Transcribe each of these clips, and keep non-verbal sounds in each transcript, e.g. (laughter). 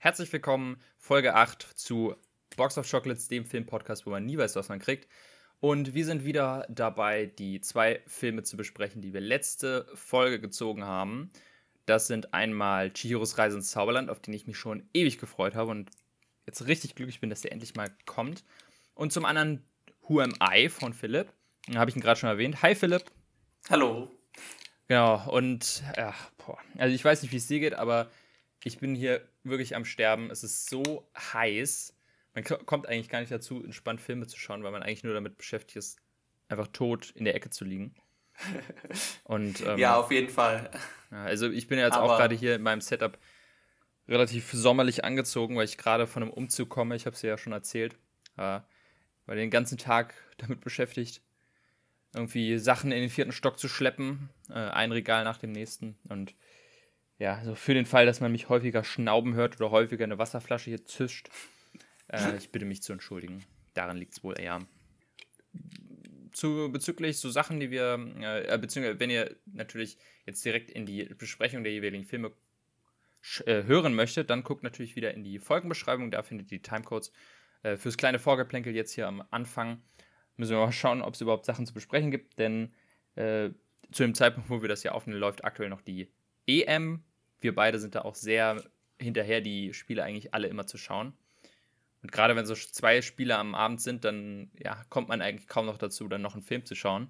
Herzlich willkommen, Folge 8 zu Box of Chocolates, dem Filmpodcast, wo man nie weiß, was man kriegt. Und wir sind wieder dabei, die zwei Filme zu besprechen, die wir letzte Folge gezogen haben. Das sind einmal Chihiros Reise ins Zauberland, auf den ich mich schon ewig gefreut habe und jetzt richtig glücklich bin, dass der endlich mal kommt. Und zum anderen Who Am I von Philipp. Habe ich ihn gerade schon erwähnt. Hi Philipp. Hallo. Genau, und ja, boah. also ich weiß nicht, wie es dir geht, aber ich bin hier wirklich am Sterben. Es ist so heiß. Man kommt eigentlich gar nicht dazu, entspannt Filme zu schauen, weil man eigentlich nur damit beschäftigt ist, einfach tot in der Ecke zu liegen. (laughs) Und, ähm, ja, auf jeden Fall. Also ich bin ja jetzt aber auch gerade hier in meinem Setup relativ sommerlich angezogen, weil ich gerade von einem Umzug komme. Ich habe es ja schon erzählt. Äh, war den ganzen Tag damit beschäftigt, irgendwie Sachen in den vierten Stock zu schleppen, äh, ein Regal nach dem nächsten. Und ja, also für den Fall, dass man mich häufiger schnauben hört oder häufiger eine Wasserflasche hier zischt, äh, (laughs) ich bitte mich zu entschuldigen. Daran liegt es wohl eher. Zu, bezüglich so Sachen, die wir, äh, äh, beziehungsweise wenn ihr natürlich jetzt direkt in die Besprechung der jeweiligen Filme äh, hören möchtet, dann guckt natürlich wieder in die Folgenbeschreibung, da findet ihr die Timecodes. Äh, fürs kleine Vorgeplänkel jetzt hier am Anfang müssen wir mal schauen, ob es überhaupt Sachen zu besprechen gibt, denn äh, zu dem Zeitpunkt, wo wir das hier aufnehmen, läuft aktuell noch die EM. Wir beide sind da auch sehr hinterher, die Spiele eigentlich alle immer zu schauen. Und gerade wenn so zwei Spiele am Abend sind, dann ja, kommt man eigentlich kaum noch dazu, dann noch einen Film zu schauen.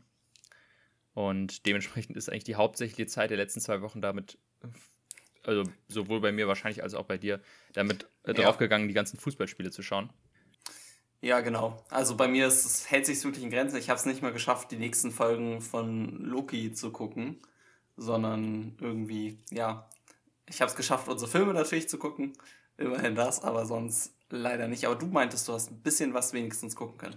Und dementsprechend ist eigentlich die hauptsächliche Zeit der letzten zwei Wochen damit, also sowohl bei mir wahrscheinlich als auch bei dir, damit äh, ja. draufgegangen, die ganzen Fußballspiele zu schauen. Ja, genau. Also bei mir ist, es hält sich wirklich in Grenzen. Ich habe es nicht mal geschafft, die nächsten Folgen von Loki zu gucken, sondern irgendwie, ja, ich habe es geschafft, unsere Filme natürlich zu gucken. Immerhin das, aber sonst leider nicht. Aber du meintest, du hast ein bisschen was wenigstens gucken können.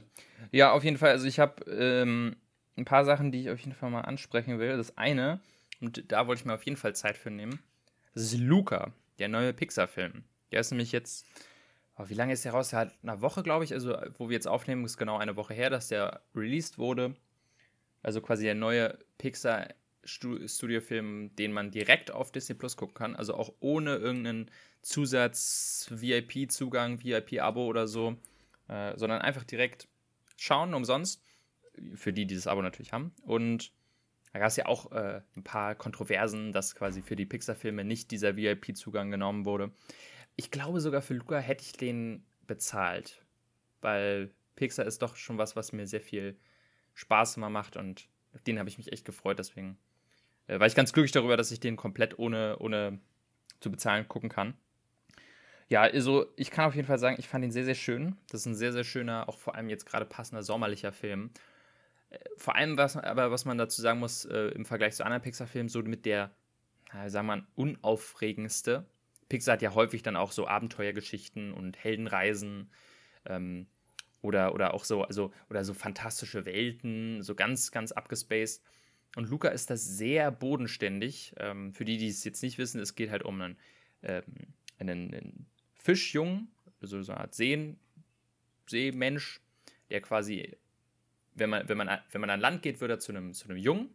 Ja, auf jeden Fall. Also ich habe ähm, ein paar Sachen, die ich auf jeden Fall mal ansprechen will. Das eine, und da wollte ich mir auf jeden Fall Zeit für nehmen, das ist Luca, der neue Pixar-Film. Der ist nämlich jetzt oh, wie lange ist der raus? Der hat eine Woche, glaube ich. Also, wo wir jetzt aufnehmen, ist genau eine Woche her, dass der released wurde. Also quasi der neue Pixar Studiofilm, den man direkt auf Disney Plus gucken kann. Also auch ohne irgendeinen Zusatz-VIP-Zugang, VIP-Abo oder so. Äh, sondern einfach direkt schauen, umsonst. Für die, die das Abo natürlich haben. Und da gab es ja auch äh, ein paar Kontroversen, dass quasi für die Pixar-Filme nicht dieser VIP-Zugang genommen wurde. Ich glaube sogar für Luca hätte ich den bezahlt, weil Pixar ist doch schon was, was mir sehr viel Spaß immer macht und auf den habe ich mich echt gefreut. Deswegen äh, war ich ganz glücklich darüber, dass ich den komplett ohne, ohne zu bezahlen gucken kann. Ja, also ich kann auf jeden Fall sagen, ich fand ihn sehr, sehr schön. Das ist ein sehr, sehr schöner, auch vor allem jetzt gerade passender sommerlicher Film. Äh, vor allem, was, aber was man dazu sagen muss, äh, im Vergleich zu anderen Pixar-Filmen, so mit der, sagen wir mal, unaufregendste Pixar hat ja häufig dann auch so Abenteuergeschichten und Heldenreisen ähm, oder, oder auch so, also, oder so fantastische Welten, so ganz, ganz abgespaced. Und Luca ist da sehr bodenständig. Ähm, für die, die es jetzt nicht wissen, es geht halt um einen, ähm, einen, einen Fischjungen, also so eine Art Seen, Seemensch, der quasi, wenn man, wenn, man, wenn man an Land geht, wird er zu einem, zu einem Jungen.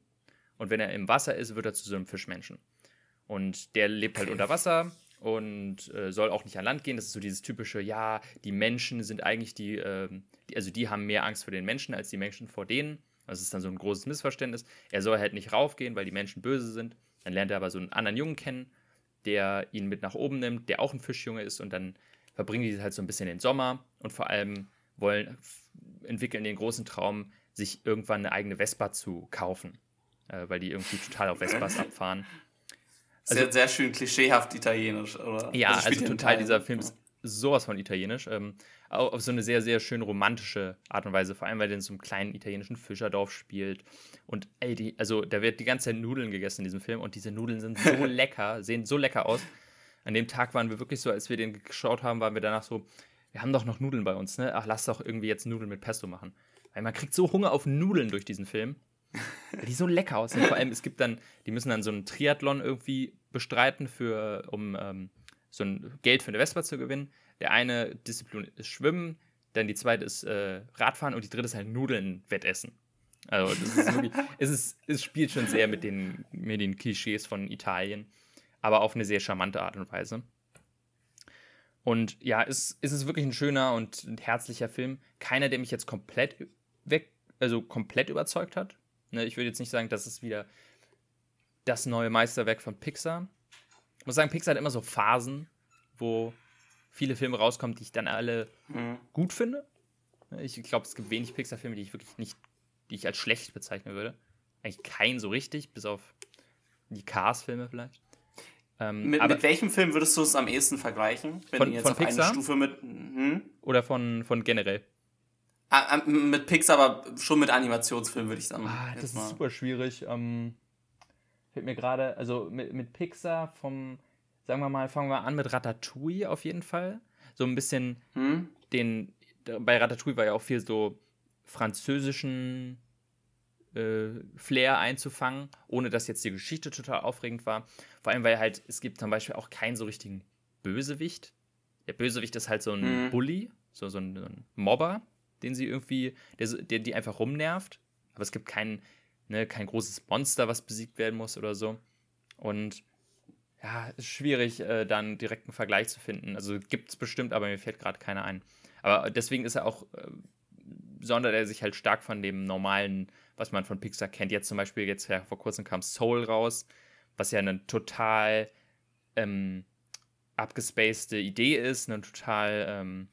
Und wenn er im Wasser ist, wird er zu so einem Fischmenschen. Und der lebt halt unter Wasser, und äh, soll auch nicht an Land gehen. Das ist so dieses typische, ja, die Menschen sind eigentlich die, äh, die, also die haben mehr Angst vor den Menschen als die Menschen vor denen. Das ist dann so ein großes Missverständnis. Er soll halt nicht raufgehen, weil die Menschen böse sind. Dann lernt er aber so einen anderen Jungen kennen, der ihn mit nach oben nimmt, der auch ein Fischjunge ist und dann verbringen die halt so ein bisschen den Sommer und vor allem wollen, entwickeln den großen Traum, sich irgendwann eine eigene Vespa zu kaufen, äh, weil die irgendwie total auf Vespas (laughs) abfahren. Also, sehr, sehr schön klischeehaft italienisch, oder? Ja, also, also total, dieser Film ist sowas von italienisch. Ähm, auf so eine sehr, sehr schön romantische Art und Weise, vor allem weil der in so einem kleinen italienischen Fischerdorf spielt. Und ey, die, also da wird die ganze Zeit Nudeln gegessen in diesem Film und diese Nudeln sind so (laughs) lecker, sehen so lecker aus. An dem Tag waren wir wirklich so, als wir den geschaut haben, waren wir danach so, wir haben doch noch Nudeln bei uns, ne? Ach, lass doch irgendwie jetzt Nudeln mit Pesto machen. Weil man kriegt so Hunger auf Nudeln durch diesen Film die so lecker aussehen. Vor allem, es gibt dann, die müssen dann so einen Triathlon irgendwie bestreiten, für, um ähm, so ein Geld für eine Vespa zu gewinnen. Der eine Disziplin ist Schwimmen, dann die zweite ist äh, Radfahren und die dritte ist halt Nudeln wettessen. Also das ist wirklich, (laughs) es, ist, es spielt schon sehr mit den, mit den Klischees von Italien, aber auf eine sehr charmante Art und Weise. Und ja, ist, ist es wirklich ein schöner und herzlicher Film. Keiner, der mich jetzt komplett weg, also komplett überzeugt hat. Ne, ich würde jetzt nicht sagen, das ist wieder das neue Meisterwerk von Pixar. Ich muss sagen, Pixar hat immer so Phasen, wo viele Filme rauskommen, die ich dann alle mhm. gut finde. Ich glaube, es gibt wenig Pixar-Filme, die ich wirklich nicht, die ich als schlecht bezeichnen würde. Eigentlich keinen so richtig, bis auf die Cars-Filme vielleicht. Ähm, mit, mit, welchem Film würdest du es am ehesten vergleichen? Wenn von, jetzt von auf Pixar? eine Stufe mit. Hm? Oder von, von generell? Ah, ah mit Pixar, aber schon mit Animationsfilmen würde ich sagen. Ah, das ist super schwierig. Ähm, fällt mir gerade, also mit, mit Pixar vom, sagen wir mal, fangen wir an mit Ratatouille auf jeden Fall. So ein bisschen hm? den, bei Ratatouille war ja auch viel so französischen äh, Flair einzufangen, ohne dass jetzt die Geschichte total aufregend war. Vor allem, weil halt, es gibt zum Beispiel auch keinen so richtigen Bösewicht. Der Bösewicht ist halt so ein mhm. Bully, so, so, ein, so, ein, Mobber, den sie irgendwie, der, der die einfach rumnervt. Aber es gibt kein, ne, kein großes Monster, was besiegt werden muss oder so. Und ja, ist schwierig, äh, dann direkt einen Vergleich zu finden. Also gibt es bestimmt, aber mir fällt gerade keiner ein. Aber deswegen ist er auch, äh, sondert er sich halt stark von dem normalen was man von Pixar kennt. Jetzt zum Beispiel, jetzt ja, vor kurzem kam Soul raus, was ja eine total ähm, abgespacede Idee ist, eine total ähm,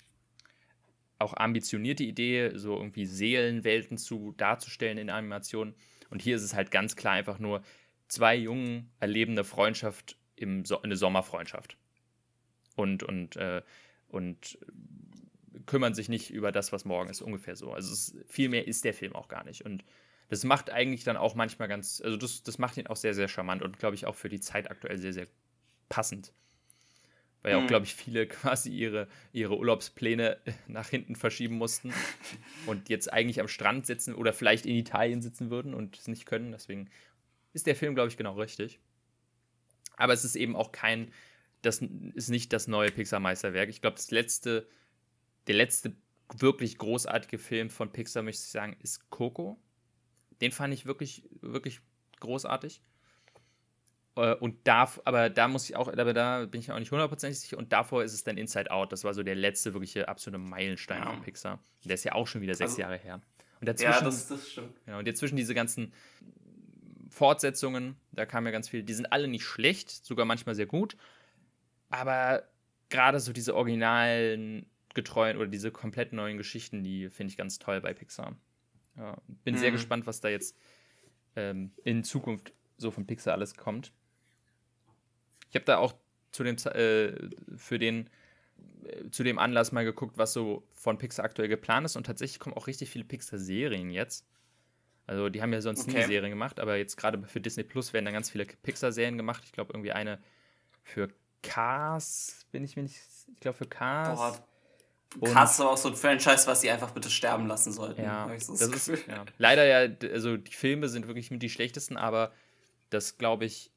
auch ambitionierte Idee, so irgendwie Seelenwelten zu darzustellen in Animationen. Und hier ist es halt ganz klar einfach nur zwei Jungen erleben eine Freundschaft im so eine Sommerfreundschaft. Und, und, äh, und kümmern sich nicht über das, was morgen ist, ungefähr so. Also ist, viel mehr ist der Film auch gar nicht. Und das macht eigentlich dann auch manchmal ganz, also das, das macht ihn auch sehr, sehr charmant und glaube ich auch für die Zeit aktuell sehr, sehr passend. Weil ja auch, mhm. glaube ich, viele (laughs) quasi ihre, ihre Urlaubspläne (laughs) nach hinten verschieben mussten (laughs) und jetzt eigentlich am Strand sitzen oder vielleicht in Italien sitzen würden und es nicht können. Deswegen ist der Film, glaube ich, genau richtig. Aber es ist eben auch kein, das ist nicht das neue Pixar-Meisterwerk. Ich glaube, das letzte, der letzte wirklich großartige Film von Pixar, möchte ich sagen, ist Coco. Den fand ich wirklich, wirklich großartig. Äh, und da, aber da muss ich auch, aber da bin ich auch nicht hundertprozentig sicher. Und davor ist es dann Inside Out. Das war so der letzte wirkliche absolute Meilenstein ja. von Pixar. Der ist ja auch schon wieder sechs also, Jahre her. Und dazwischen, ja, das, das stimmt. Genau, und dazwischen diese ganzen Fortsetzungen, da kam ja ganz viel, die sind alle nicht schlecht, sogar manchmal sehr gut. Aber gerade so diese originalen, getreuen oder diese komplett neuen Geschichten, die finde ich ganz toll bei Pixar. Ja, bin mhm. sehr gespannt, was da jetzt ähm, in Zukunft so von Pixar alles kommt. Ich habe da auch zu dem, äh, für den, äh, zu dem Anlass mal geguckt, was so von Pixar aktuell geplant ist und tatsächlich kommen auch richtig viele Pixar-Serien jetzt. Also die haben ja sonst okay. nie Serien gemacht, aber jetzt gerade für Disney Plus werden da ganz viele Pixar-Serien gemacht. Ich glaube irgendwie eine für Cars, bin ich mir nicht, ich glaube für Cars. Boah, Krass, aber auch so ein Franchise, was sie einfach bitte sterben lassen sollten. Ja, so das, das ist, ja. Leider ja, also die Filme sind wirklich mit die schlechtesten, aber das glaube ich,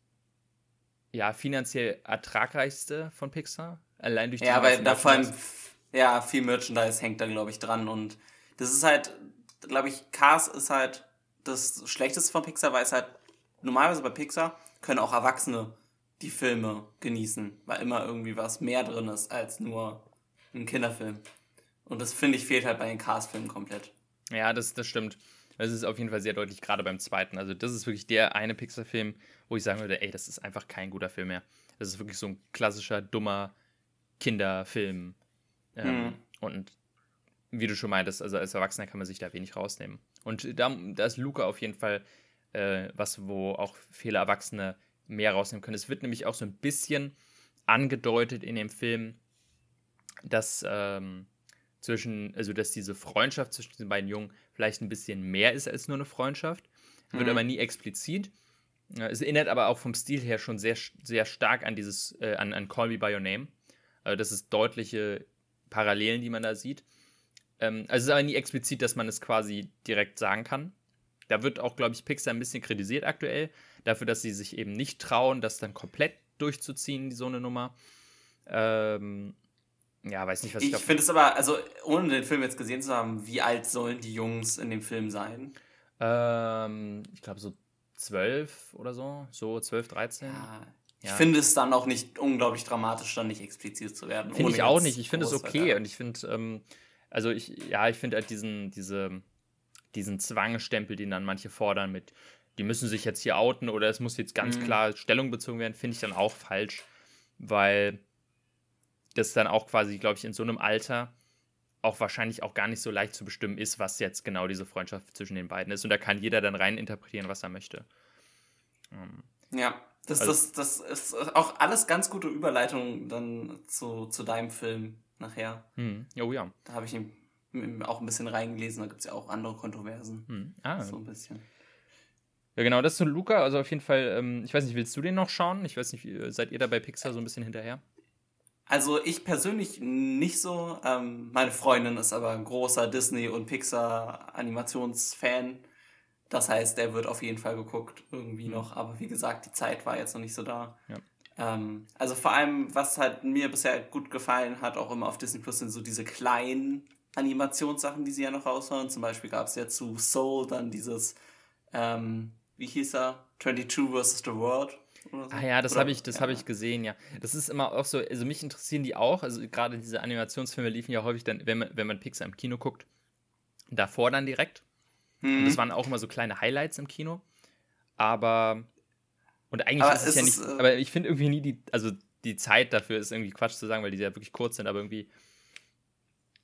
ja, finanziell ertragreichste von Pixar. Allein durch die Ja, weil da vor allem, ja, viel Merchandise hängt da, glaube ich, dran. Und das ist halt, glaube ich, Cars ist halt das Schlechteste von Pixar, weil es halt normalerweise bei Pixar können auch Erwachsene die Filme genießen, weil immer irgendwie was mehr drin ist als nur ein Kinderfilm. Und das finde ich fehlt halt bei den Cars-Filmen komplett. Ja, das, das stimmt. Das ist auf jeden Fall sehr deutlich, gerade beim zweiten. Also, das ist wirklich der eine Pixar-Film, wo ich sagen würde, ey, das ist einfach kein guter Film mehr. Das ist wirklich so ein klassischer, dummer Kinderfilm. Ähm, mhm. Und wie du schon meintest, also als Erwachsener kann man sich da wenig rausnehmen. Und da, da ist Luca auf jeden Fall äh, was, wo auch viele Erwachsene mehr rausnehmen können. Es wird nämlich auch so ein bisschen angedeutet in dem Film, dass ähm, zwischen, also dass diese Freundschaft zwischen diesen beiden Jungen vielleicht ein bisschen mehr ist als nur eine Freundschaft. Wird mhm. aber nie explizit. Es erinnert aber auch vom Stil her schon sehr, sehr stark an dieses, äh, an, an Call Me By Your Name. Also das ist deutliche Parallelen, die man da sieht. Ähm, also es ist aber nie explizit, dass man es quasi direkt sagen kann. Da wird auch, glaube ich, Pixar ein bisschen kritisiert aktuell, dafür, dass sie sich eben nicht trauen, das dann komplett durchzuziehen, so eine Nummer. Ähm, ja, weiß nicht, was ich Ich finde es aber, also ohne den Film jetzt gesehen zu haben, wie alt sollen die Jungs in dem Film sein? Ähm, ich glaube so zwölf oder so, so zwölf, dreizehn. Ja, Ich finde es dann auch nicht unglaublich dramatisch, dann nicht explizit zu werden. Finde ich auch nicht. Ich finde es okay. Und ich finde, ähm, also ich, ja, ich finde halt diesen, diese, diesen Zwangstempel, den dann manche fordern mit, die müssen sich jetzt hier outen oder es muss jetzt ganz mhm. klar Stellung bezogen werden, finde ich dann auch falsch, weil das dann auch quasi, glaube ich, in so einem Alter auch wahrscheinlich auch gar nicht so leicht zu bestimmen ist, was jetzt genau diese Freundschaft zwischen den beiden ist. Und da kann jeder dann rein interpretieren, was er möchte. Ähm, ja, das, also, das, das ist auch alles ganz gute Überleitung dann zu, zu deinem Film nachher. Hm. Oh ja. Da habe ich auch ein bisschen reingelesen, da gibt es ja auch andere Kontroversen. Hm. Ah. So ein bisschen. Ja, genau, das ist zu Luca. Also auf jeden Fall, ähm, ich weiß nicht, willst du den noch schauen? Ich weiß nicht, seid ihr da bei Pixar so ein bisschen hinterher? Also ich persönlich nicht so. Ähm, meine Freundin ist aber ein großer Disney- und Pixar-Animationsfan. Das heißt, der wird auf jeden Fall geguckt, irgendwie mhm. noch. Aber wie gesagt, die Zeit war jetzt noch nicht so da. Ja. Ähm, also vor allem, was halt mir bisher gut gefallen hat, auch immer auf Disney Plus, sind so diese kleinen Animationssachen, die sie ja noch raushauen. Zum Beispiel gab es ja zu Soul dann dieses, ähm, wie hieß er? 22 vs. The World so. Ah ja, das habe ich, das ja. ich gesehen, ja. Das ist immer auch so, also mich interessieren die auch. Also gerade diese Animationsfilme liefen ja häufig dann, wenn man, wenn man Pixar im Kino guckt, davor dann direkt. Mhm. Und das waren auch immer so kleine Highlights im Kino. Aber und eigentlich aber ist es ja nicht, äh, aber ich finde irgendwie nie die, also die Zeit dafür ist irgendwie Quatsch zu sagen, weil die ja wirklich kurz sind, aber irgendwie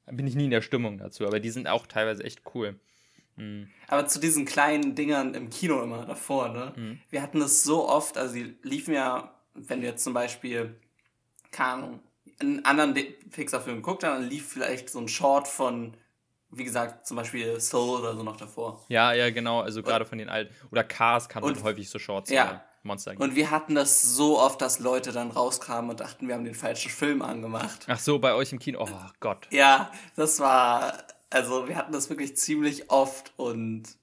bin ich nie in der Stimmung dazu. Aber die sind auch teilweise echt cool. Mhm. Aber zu diesen kleinen Dingern im Kino immer davor, ne? Mhm. Wir hatten das so oft, also die liefen ja, wenn du jetzt zum Beispiel, keine Ahnung, einen anderen Pixar-Film guckt, dann lief vielleicht so ein Short von, wie gesagt, zum Beispiel Soul oder so noch davor. Ja, ja, genau, also gerade von den alten. Oder Cars kamen und, häufig so Shorts. Ja. Monster und wir hatten das so oft, dass Leute dann rauskamen und dachten, wir haben den falschen Film angemacht. Ach so, bei euch im Kino. Oh Gott. Ja, das war also wir hatten das wirklich ziemlich oft und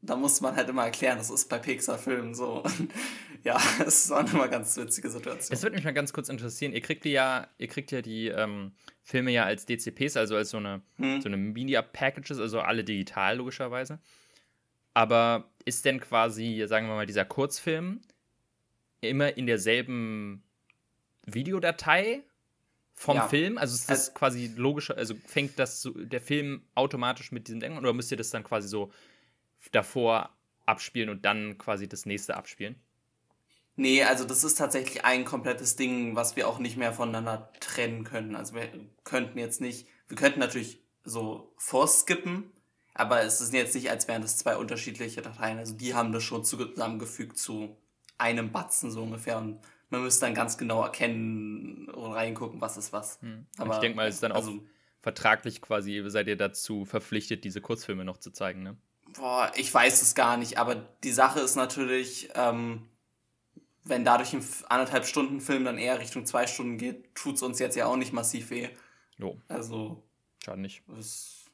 da musste man halt immer erklären, das ist bei Pixar-Filmen so. (laughs) ja, (laughs) es war immer ganz witzige Situation. Es würde mich mal ganz kurz interessieren, ihr kriegt die ja, ihr kriegt ja die ähm, Filme ja als DCPs, also als so eine, hm. so eine Media-Packages, also alle digital logischerweise. Aber ist denn quasi, sagen wir mal, dieser Kurzfilm immer in derselben Videodatei vom ja. Film? Also ist das also, quasi logischer, also fängt das so, der Film automatisch mit diesem Denken oder müsst ihr das dann quasi so davor abspielen und dann quasi das nächste abspielen? Nee, also das ist tatsächlich ein komplettes Ding, was wir auch nicht mehr voneinander trennen können. Also wir könnten jetzt nicht, wir könnten natürlich so vorskippen, aber es ist jetzt nicht, als wären das zwei unterschiedliche Dateien. Also die haben das schon zusammengefügt zu einem Batzen so ungefähr und man müsste dann ganz genau erkennen und reingucken, was ist was. Hm. Aber ich denke mal, es ist dann also, auch vertraglich quasi, seid ihr dazu verpflichtet, diese Kurzfilme noch zu zeigen, ne? Boah, ich weiß es gar nicht, aber die Sache ist natürlich, ähm, wenn dadurch ein anderthalb Stunden Film dann eher Richtung zwei Stunden geht, tut es uns jetzt ja auch nicht massiv weh. Jo. Also. Schade nicht. Ist,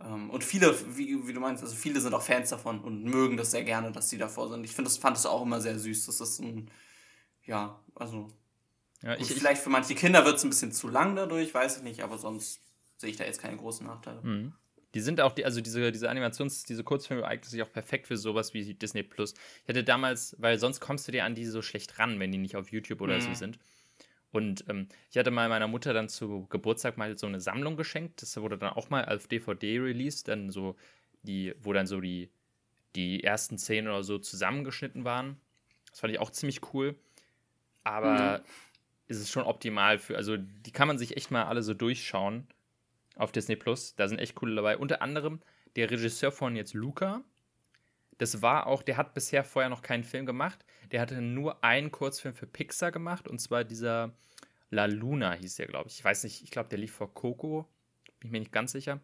ähm, und viele, wie, wie du meinst, also viele sind auch Fans davon und mögen das sehr gerne, dass sie davor sind. Ich finde das fand es auch immer sehr süß. Das ist ein ja, also. Ja, ich, vielleicht für manche Kinder wird es ein bisschen zu lang dadurch, weiß ich nicht, aber sonst sehe ich da jetzt keine großen Nachteile. Mhm. Die sind auch, die, also diese, diese Animations-, diese Kurzfilme eignen sich auch perfekt für sowas wie Disney Plus. Ich hatte damals, weil sonst kommst du dir an die so schlecht ran, wenn die nicht auf YouTube oder mhm. so sind. Und ähm, ich hatte mal meiner Mutter dann zu Geburtstag mal so eine Sammlung geschenkt. Das wurde dann auch mal auf DVD released, dann so die, wo dann so die, die ersten Szenen oder so zusammengeschnitten waren. Das fand ich auch ziemlich cool. Aber mhm. ist es schon optimal für, also die kann man sich echt mal alle so durchschauen auf Disney Plus. Da sind echt coole dabei. Unter anderem der Regisseur von jetzt Luca. Das war auch, der hat bisher vorher noch keinen Film gemacht. Der hatte nur einen Kurzfilm für Pixar gemacht und zwar dieser La Luna hieß der, glaube ich. Ich weiß nicht, ich glaube, der lief vor Coco. Bin ich mir nicht ganz sicher.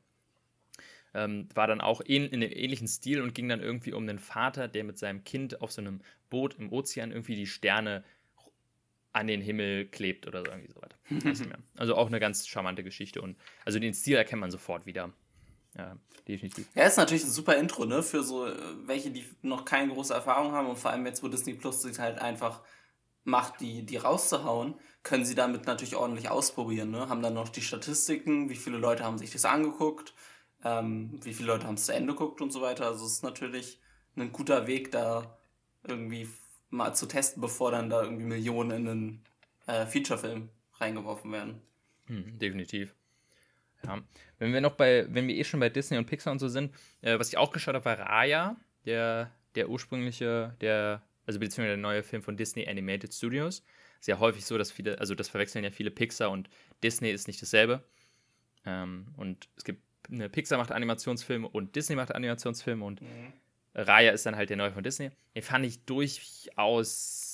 Ähm, war dann auch in, in, einem ähnlichen Stil und ging dann irgendwie um einen Vater, der mit seinem Kind auf so einem Boot im Ozean irgendwie die Sterne an den Himmel klebt oder so irgendwie so weiter. (laughs) also auch eine ganz charmante Geschichte und also den Stil erkennt man sofort wieder. Ja, definitiv. Ja, ist natürlich ein super Intro, ne, für so äh, welche, die noch keine große Erfahrung haben und vor allem jetzt, wo Disney Plus sich halt einfach macht, die, die rauszuhauen, können sie damit natürlich ordentlich ausprobieren, ne, haben dann noch die Statistiken, wie viele Leute haben sich das angeguckt, ähm, wie viele Leute haben es zu Ende geguckt und so weiter. Also es ist natürlich ein guter Weg, da irgendwie mal zu testen, bevor dann da irgendwie Millionen in einen äh, Featurefilm reingeworfen werden. Hm, definitiv. Ja. Wenn wir noch bei, wenn wir eh schon bei Disney und Pixar und so sind, äh, was ich auch geschaut habe, war Raya, der, der ursprüngliche, der, also beziehungsweise der neue Film von Disney Animated Studios. Ist ja häufig so, dass viele, also das verwechseln ja viele Pixar und Disney ist nicht dasselbe. Ähm, und es gibt eine Pixar macht Animationsfilme und Disney macht Animationsfilme und mhm. Raya ist dann halt der neue von Disney. Den fand ich durchaus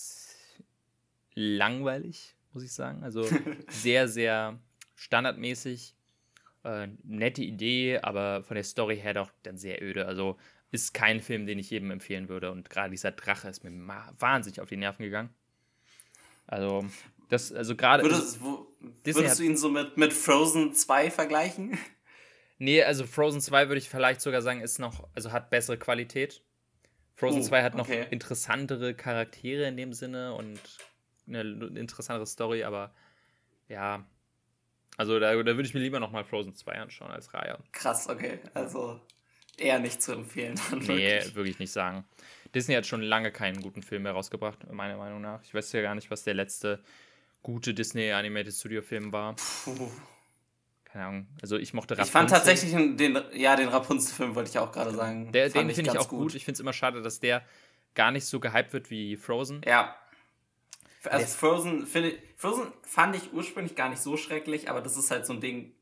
langweilig, muss ich sagen. Also (laughs) sehr, sehr standardmäßig. Äh, nette Idee, aber von der Story her doch dann sehr öde. Also ist kein Film, den ich jedem empfehlen würde. Und gerade dieser Drache ist mir wahnsinnig auf die Nerven gegangen. Also, das, also gerade. Würdest, würdest du ihn so mit, mit Frozen 2 vergleichen? Nee, also Frozen 2 würde ich vielleicht sogar sagen, ist noch, also hat bessere Qualität. Frozen uh, 2 hat noch okay. interessantere Charaktere in dem Sinne und eine interessantere Story, aber ja. Also da, da würde ich mir lieber nochmal Frozen 2 anschauen als Raya. Krass, okay. Also eher nicht zu empfehlen. (laughs) Dann nee, wirklich. wirklich nicht sagen. Disney hat schon lange keinen guten Film mehr rausgebracht, meiner Meinung nach. Ich weiß ja gar nicht, was der letzte gute Disney Animated Studio Film war. Puh keine Ahnung. Also ich mochte Rapunzel. Ich fand tatsächlich den, ja, den Rapunzel-Film wollte ich auch gerade sagen. Der, den finde ich auch gut. gut. Ich finde es immer schade, dass der gar nicht so gehypt wird wie Frozen. Ja. Also Frozen, ich, Frozen fand ich ursprünglich gar nicht so schrecklich, aber das ist halt so ein Ding,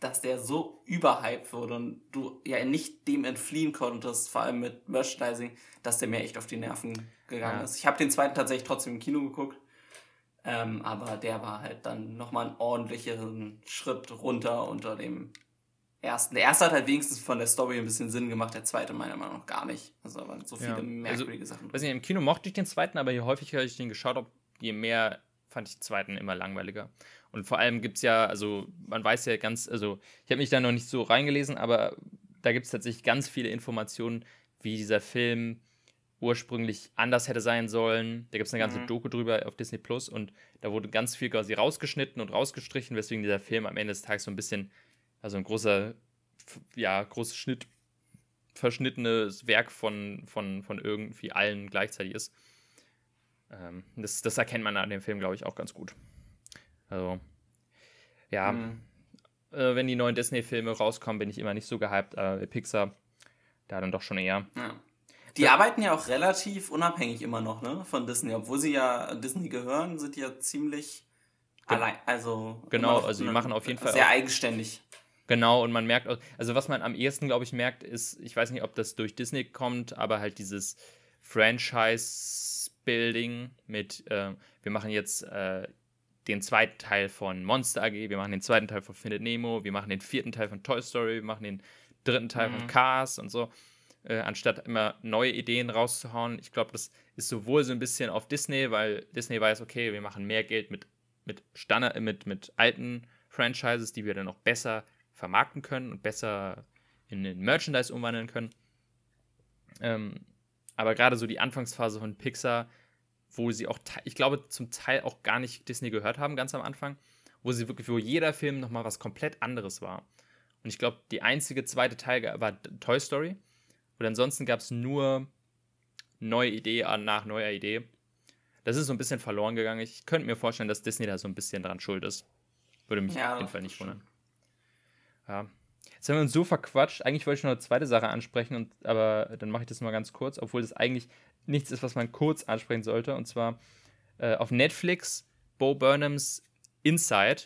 dass der so überhyped wurde und du ja nicht dem entfliehen konntest, vor allem mit Merchandising, dass der mir echt auf die Nerven gegangen ja. ist. Ich habe den zweiten tatsächlich trotzdem im Kino geguckt. Ähm, aber der war halt dann nochmal einen ordentlicheren Schritt runter unter dem ersten. Der erste hat halt wenigstens von der Story ein bisschen Sinn gemacht, der zweite meiner Meinung nach gar nicht. Also da waren so viele ja. merkwürdige also, Sachen. Weiß nicht, im Kino mochte ich den zweiten, aber je häufiger ich den geschaut habe, je mehr fand ich den zweiten immer langweiliger. Und vor allem gibt es ja, also man weiß ja ganz, also ich habe mich da noch nicht so reingelesen, aber da gibt es tatsächlich ganz viele Informationen, wie dieser Film ursprünglich anders hätte sein sollen. Da gibt es eine ganze mhm. Doku drüber auf Disney Plus und da wurde ganz viel quasi rausgeschnitten und rausgestrichen, weswegen dieser Film am Ende des Tages so ein bisschen, also ein großer, ja, großer Schnitt, verschnittenes Werk von, von, von irgendwie allen gleichzeitig ist. Ähm, das, das erkennt man an dem Film, glaube ich, auch ganz gut. Also, ja. Mhm. Äh, wenn die neuen Disney-Filme rauskommen, bin ich immer nicht so gehypt. Äh, Pixar, da dann doch schon eher. Ja. Die ja. arbeiten ja auch relativ unabhängig immer noch, ne, von Disney. Obwohl sie ja Disney gehören, sind die ja ziemlich Ge allein, also. Genau, also die machen auf jeden Fall. Sehr eigenständig. Genau, und man merkt, also was man am ehesten, glaube ich, merkt, ist, ich weiß nicht, ob das durch Disney kommt, aber halt dieses Franchise-Building mit, äh, wir machen jetzt äh, den zweiten Teil von Monster AG, wir machen den zweiten Teil von Findet Nemo, wir machen den vierten Teil von Toy Story, wir machen den dritten Teil mhm. von Cars und so äh, anstatt immer neue Ideen rauszuhauen. Ich glaube, das ist sowohl so ein bisschen auf Disney, weil Disney weiß, okay, wir machen mehr Geld mit, mit, Standard, mit, mit alten Franchises, die wir dann noch besser vermarkten können und besser in den Merchandise umwandeln können. Ähm, aber gerade so die Anfangsphase von Pixar, wo sie auch, ich glaube, zum Teil auch gar nicht Disney gehört haben, ganz am Anfang, wo sie wirklich, wo jeder Film nochmal was komplett anderes war. Und ich glaube, die einzige zweite Teil war Toy Story. Und ansonsten gab es nur neue Idee nach neuer Idee. Das ist so ein bisschen verloren gegangen. Ich könnte mir vorstellen, dass Disney da so ein bisschen dran schuld ist. Würde mich ja, auf jeden Fall nicht wundern. Ja. Jetzt haben wir uns so verquatscht. Eigentlich wollte ich noch eine zweite Sache ansprechen, und, aber dann mache ich das mal ganz kurz, obwohl das eigentlich nichts ist, was man kurz ansprechen sollte. Und zwar äh, auf Netflix Bo Burnhams Inside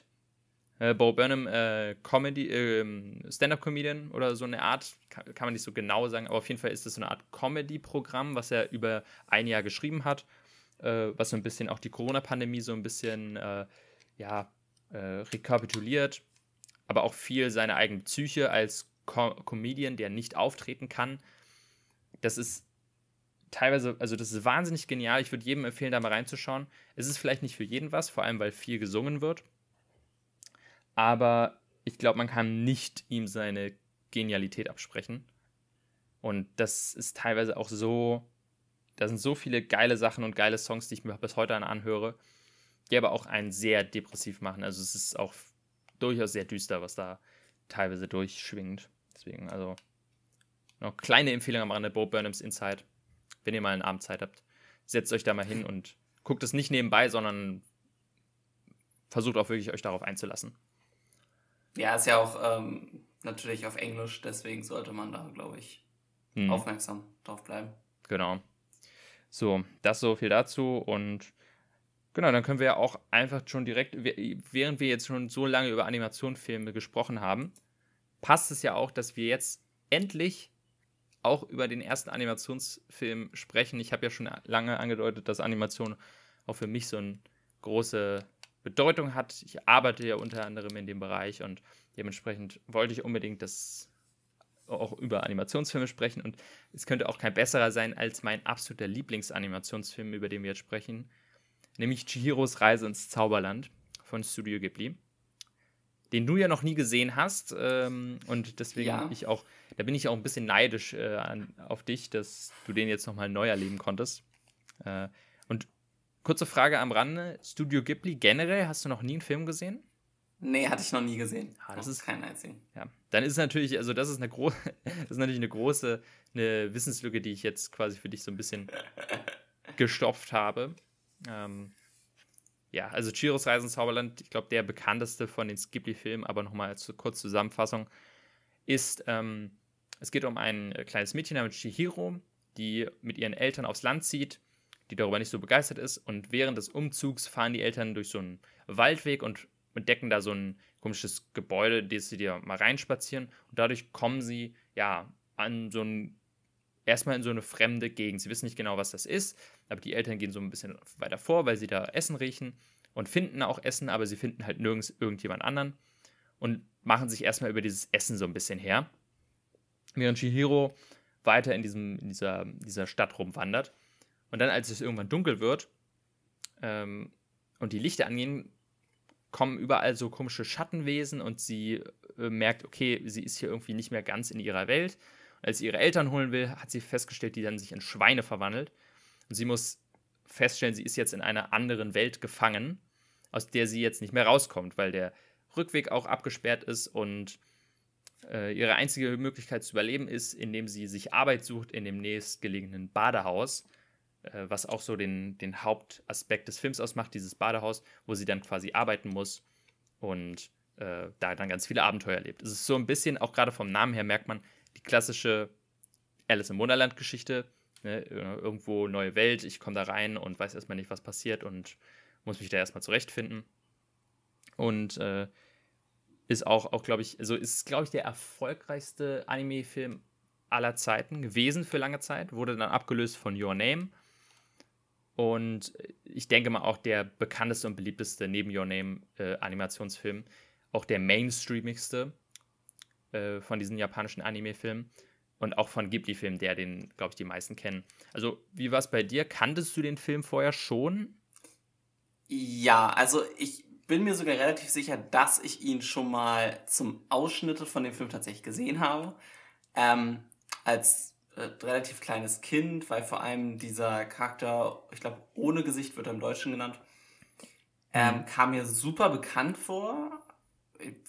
äh, Bo Burnham äh, Comedy, äh, Stand-up-Comedian oder so eine Art, kann, kann, man nicht so genau sagen, aber auf jeden Fall ist das so eine Art Comedy-Programm, was er über ein Jahr geschrieben hat, äh, was so ein bisschen auch die Corona-Pandemie so ein bisschen äh, ja, äh, rekapituliert, aber auch viel seine eigene Psyche als Co Comedian, der nicht auftreten kann. Das ist teilweise, also das ist wahnsinnig genial. Ich würde jedem empfehlen, da mal reinzuschauen. Es ist vielleicht nicht für jeden was, vor allem weil viel gesungen wird aber ich glaube, man kann nicht ihm seine Genialität absprechen. Und das ist teilweise auch so, da sind so viele geile Sachen und geile Songs, die ich mir bis heute anhöre, die aber auch einen sehr depressiv machen. Also es ist auch durchaus sehr düster, was da teilweise durchschwingt. Deswegen, also noch kleine Empfehlung am Rande, Bo Burnhams Inside, wenn ihr mal einen Abend Zeit habt. setzt euch da mal hin und guckt es nicht nebenbei, sondern versucht auch wirklich euch darauf einzulassen. Ja, ist ja auch ähm, natürlich auf Englisch, deswegen sollte man da, glaube ich, hm. aufmerksam drauf bleiben. Genau. So, das so viel dazu und genau, dann können wir ja auch einfach schon direkt, während wir jetzt schon so lange über Animationsfilme gesprochen haben, passt es ja auch, dass wir jetzt endlich auch über den ersten Animationsfilm sprechen. Ich habe ja schon lange angedeutet, dass Animation auch für mich so eine große Bedeutung hat. Ich arbeite ja unter anderem in dem Bereich und dementsprechend wollte ich unbedingt das auch über Animationsfilme sprechen und es könnte auch kein besserer sein als mein absoluter Lieblingsanimationsfilm, über den wir jetzt sprechen, nämlich Chihiros Reise ins Zauberland von Studio Ghibli, den du ja noch nie gesehen hast ähm, und deswegen ja. ich auch, da bin ich auch ein bisschen neidisch äh, an, auf dich, dass du den jetzt nochmal neu erleben konntest. Äh, und kurze Frage am Rande, Studio Ghibli generell, hast du noch nie einen Film gesehen? Nee, hatte ich noch nie gesehen. Ah, das ist kein einzigen. Ja, dann ist natürlich, also das ist eine große, (laughs) das ist natürlich eine große, eine Wissenslücke, die ich jetzt quasi für dich so ein bisschen (laughs) gestopft habe. Ähm, ja, also Chiros Reisen ins Zauberland, ich glaube, der bekannteste von den Ghibli-Filmen, aber nochmal als kurze Zusammenfassung, ist, ähm, es geht um ein äh, kleines Mädchen namens Chihiro, die mit ihren Eltern aufs Land zieht, die darüber nicht so begeistert ist und während des Umzugs fahren die Eltern durch so einen Waldweg und entdecken da so ein komisches Gebäude, das sie dir mal reinspazieren und dadurch kommen sie ja an so ein erstmal in so eine fremde Gegend. Sie wissen nicht genau, was das ist, aber die Eltern gehen so ein bisschen weiter vor, weil sie da Essen riechen und finden auch Essen, aber sie finden halt nirgends irgendjemand anderen und machen sich erstmal über dieses Essen so ein bisschen her. Während Shihiro weiter in, diesem, in dieser, dieser Stadt rumwandert. Und dann, als es irgendwann dunkel wird ähm, und die Lichter angehen, kommen überall so komische Schattenwesen und sie äh, merkt, okay, sie ist hier irgendwie nicht mehr ganz in ihrer Welt. Und als sie ihre Eltern holen will, hat sie festgestellt, die dann sich in Schweine verwandelt. Und sie muss feststellen, sie ist jetzt in einer anderen Welt gefangen, aus der sie jetzt nicht mehr rauskommt, weil der Rückweg auch abgesperrt ist und äh, ihre einzige Möglichkeit zu überleben ist, indem sie sich Arbeit sucht in dem nächstgelegenen Badehaus äh, was auch so den, den Hauptaspekt des Films ausmacht, dieses Badehaus, wo sie dann quasi arbeiten muss und äh, da dann ganz viele Abenteuer erlebt. Es ist so ein bisschen, auch gerade vom Namen her merkt man, die klassische Alice im Wunderland-Geschichte. Ne? Irgendwo neue Welt, ich komme da rein und weiß erstmal nicht, was passiert und muss mich da erstmal zurechtfinden. Und äh, ist auch, auch glaube ich, also ist, glaube ich, der erfolgreichste Anime-Film aller Zeiten gewesen für lange Zeit. Wurde dann abgelöst von Your Name und ich denke mal auch der bekannteste und beliebteste neben Your Name äh, Animationsfilm, auch der mainstreamigste äh, von diesen japanischen Anime-Filmen und auch von Ghibli-Filmen, der den, glaube ich, die meisten kennen. Also, wie war es bei dir? Kanntest du den Film vorher schon? Ja, also ich bin mir sogar relativ sicher, dass ich ihn schon mal zum Ausschnitte von dem Film tatsächlich gesehen habe. Ähm, als relativ kleines Kind, weil vor allem dieser Charakter, ich glaube, ohne Gesicht wird er im Deutschen genannt, ähm, mhm. kam mir super bekannt vor.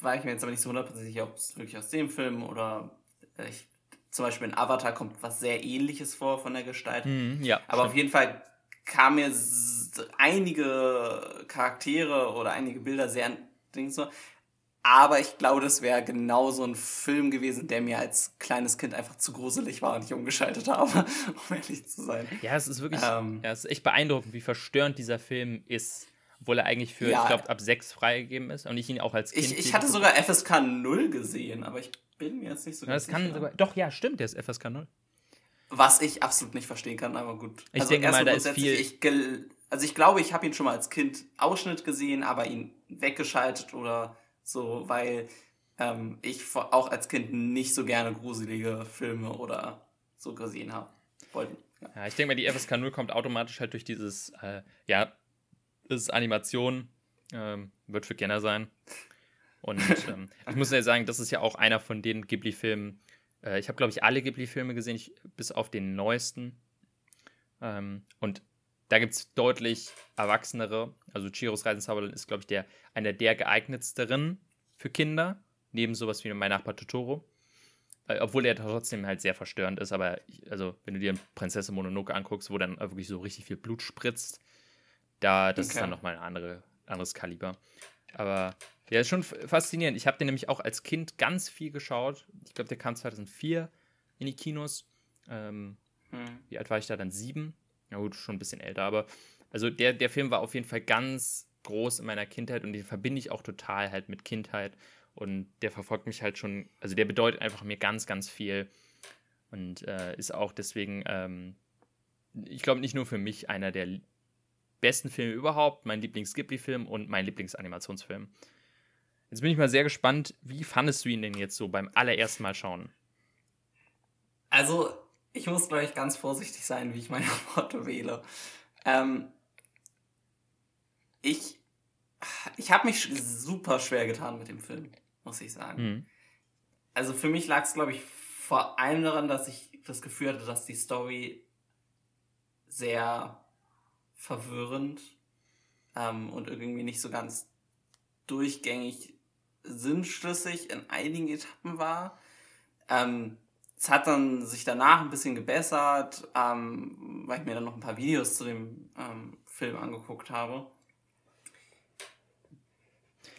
War ich mir jetzt aber nicht so hundertprozentig sicher, ob es wirklich aus dem Film oder äh, ich, zum Beispiel in Avatar kommt was sehr ähnliches vor von der Gestalt. Mhm, ja, aber stimmt. auf jeden Fall kam mir einige Charaktere oder einige Bilder sehr Dings so. Aber ich glaube, das wäre genau so ein Film gewesen, der mir als kleines Kind einfach zu gruselig war und ich umgeschaltet habe, (laughs) um ehrlich zu sein. Ja, es ist wirklich, ähm, ja, es ist echt beeindruckend, wie verstörend dieser Film ist. Obwohl er eigentlich für, ja, ich glaube, ab 6 freigegeben ist und ich ihn auch als Kind. Ich, ich hatte sogar FSK 0 gesehen, aber ich bin mir jetzt nicht so ja, das kann sogar, Doch, ja, stimmt, der ist FSK 0. Was ich absolut nicht verstehen kann, aber gut. Ich also denke mal, da ist viel. Ich also ich glaube, ich habe ihn schon mal als Kind Ausschnitt gesehen, aber ihn weggeschaltet oder so, weil ähm, ich auch als Kind nicht so gerne gruselige Filme oder so gesehen habe. Wollten. Ja. ja. ich denke mal, die FSK 0 kommt automatisch halt durch dieses, äh, ja, das ist Animation, ähm, wird für Kenner sein. Und (laughs) ähm, ich muss ja sagen, das ist ja auch einer von den Ghibli-Filmen. Äh, ich habe, glaube ich, alle Ghibli-Filme gesehen, ich, bis auf den neuesten. Ähm, und da gibt es deutlich erwachsenere. Also Chiros Reisen Zauberland ist, glaube ich, der, einer der geeignetsteren für Kinder. Neben sowas wie mein Nachbar Totoro. äh, obwohl er trotzdem halt sehr verstörend ist, aber ich, also wenn du dir Prinzessin Mononoke anguckst, wo dann wirklich so richtig viel Blut spritzt, da, das okay. ist dann nochmal ein andere, anderes Kaliber. Aber ja, ist schon faszinierend. Ich habe den nämlich auch als Kind ganz viel geschaut. Ich glaube, der kam 2004 in die Kinos. Ähm, hm. Wie alt war ich da dann? Sieben? Ja gut, schon ein bisschen älter, aber also der, der Film war auf jeden Fall ganz groß in meiner Kindheit und den verbinde ich auch total halt mit Kindheit und der verfolgt mich halt schon, also der bedeutet einfach mir ganz, ganz viel und äh, ist auch deswegen, ähm, ich glaube, nicht nur für mich einer der besten Filme überhaupt, mein Lieblings-Ghibli-Film und mein Lieblingsanimationsfilm. Jetzt bin ich mal sehr gespannt, wie fandest du ihn denn jetzt so beim allerersten Mal schauen? Also, ich muss, glaube ich, ganz vorsichtig sein, wie ich meine (laughs) Worte wähle. Ähm, ich ich habe mich super schwer getan mit dem Film, muss ich sagen. Mhm. Also für mich lag es, glaube ich, vor allem daran, dass ich das Gefühl hatte, dass die Story sehr verwirrend ähm, und irgendwie nicht so ganz durchgängig sinnschlüssig in einigen Etappen war. Ähm, es hat dann sich danach ein bisschen gebessert, ähm, weil ich mir dann noch ein paar Videos zu dem ähm, Film angeguckt habe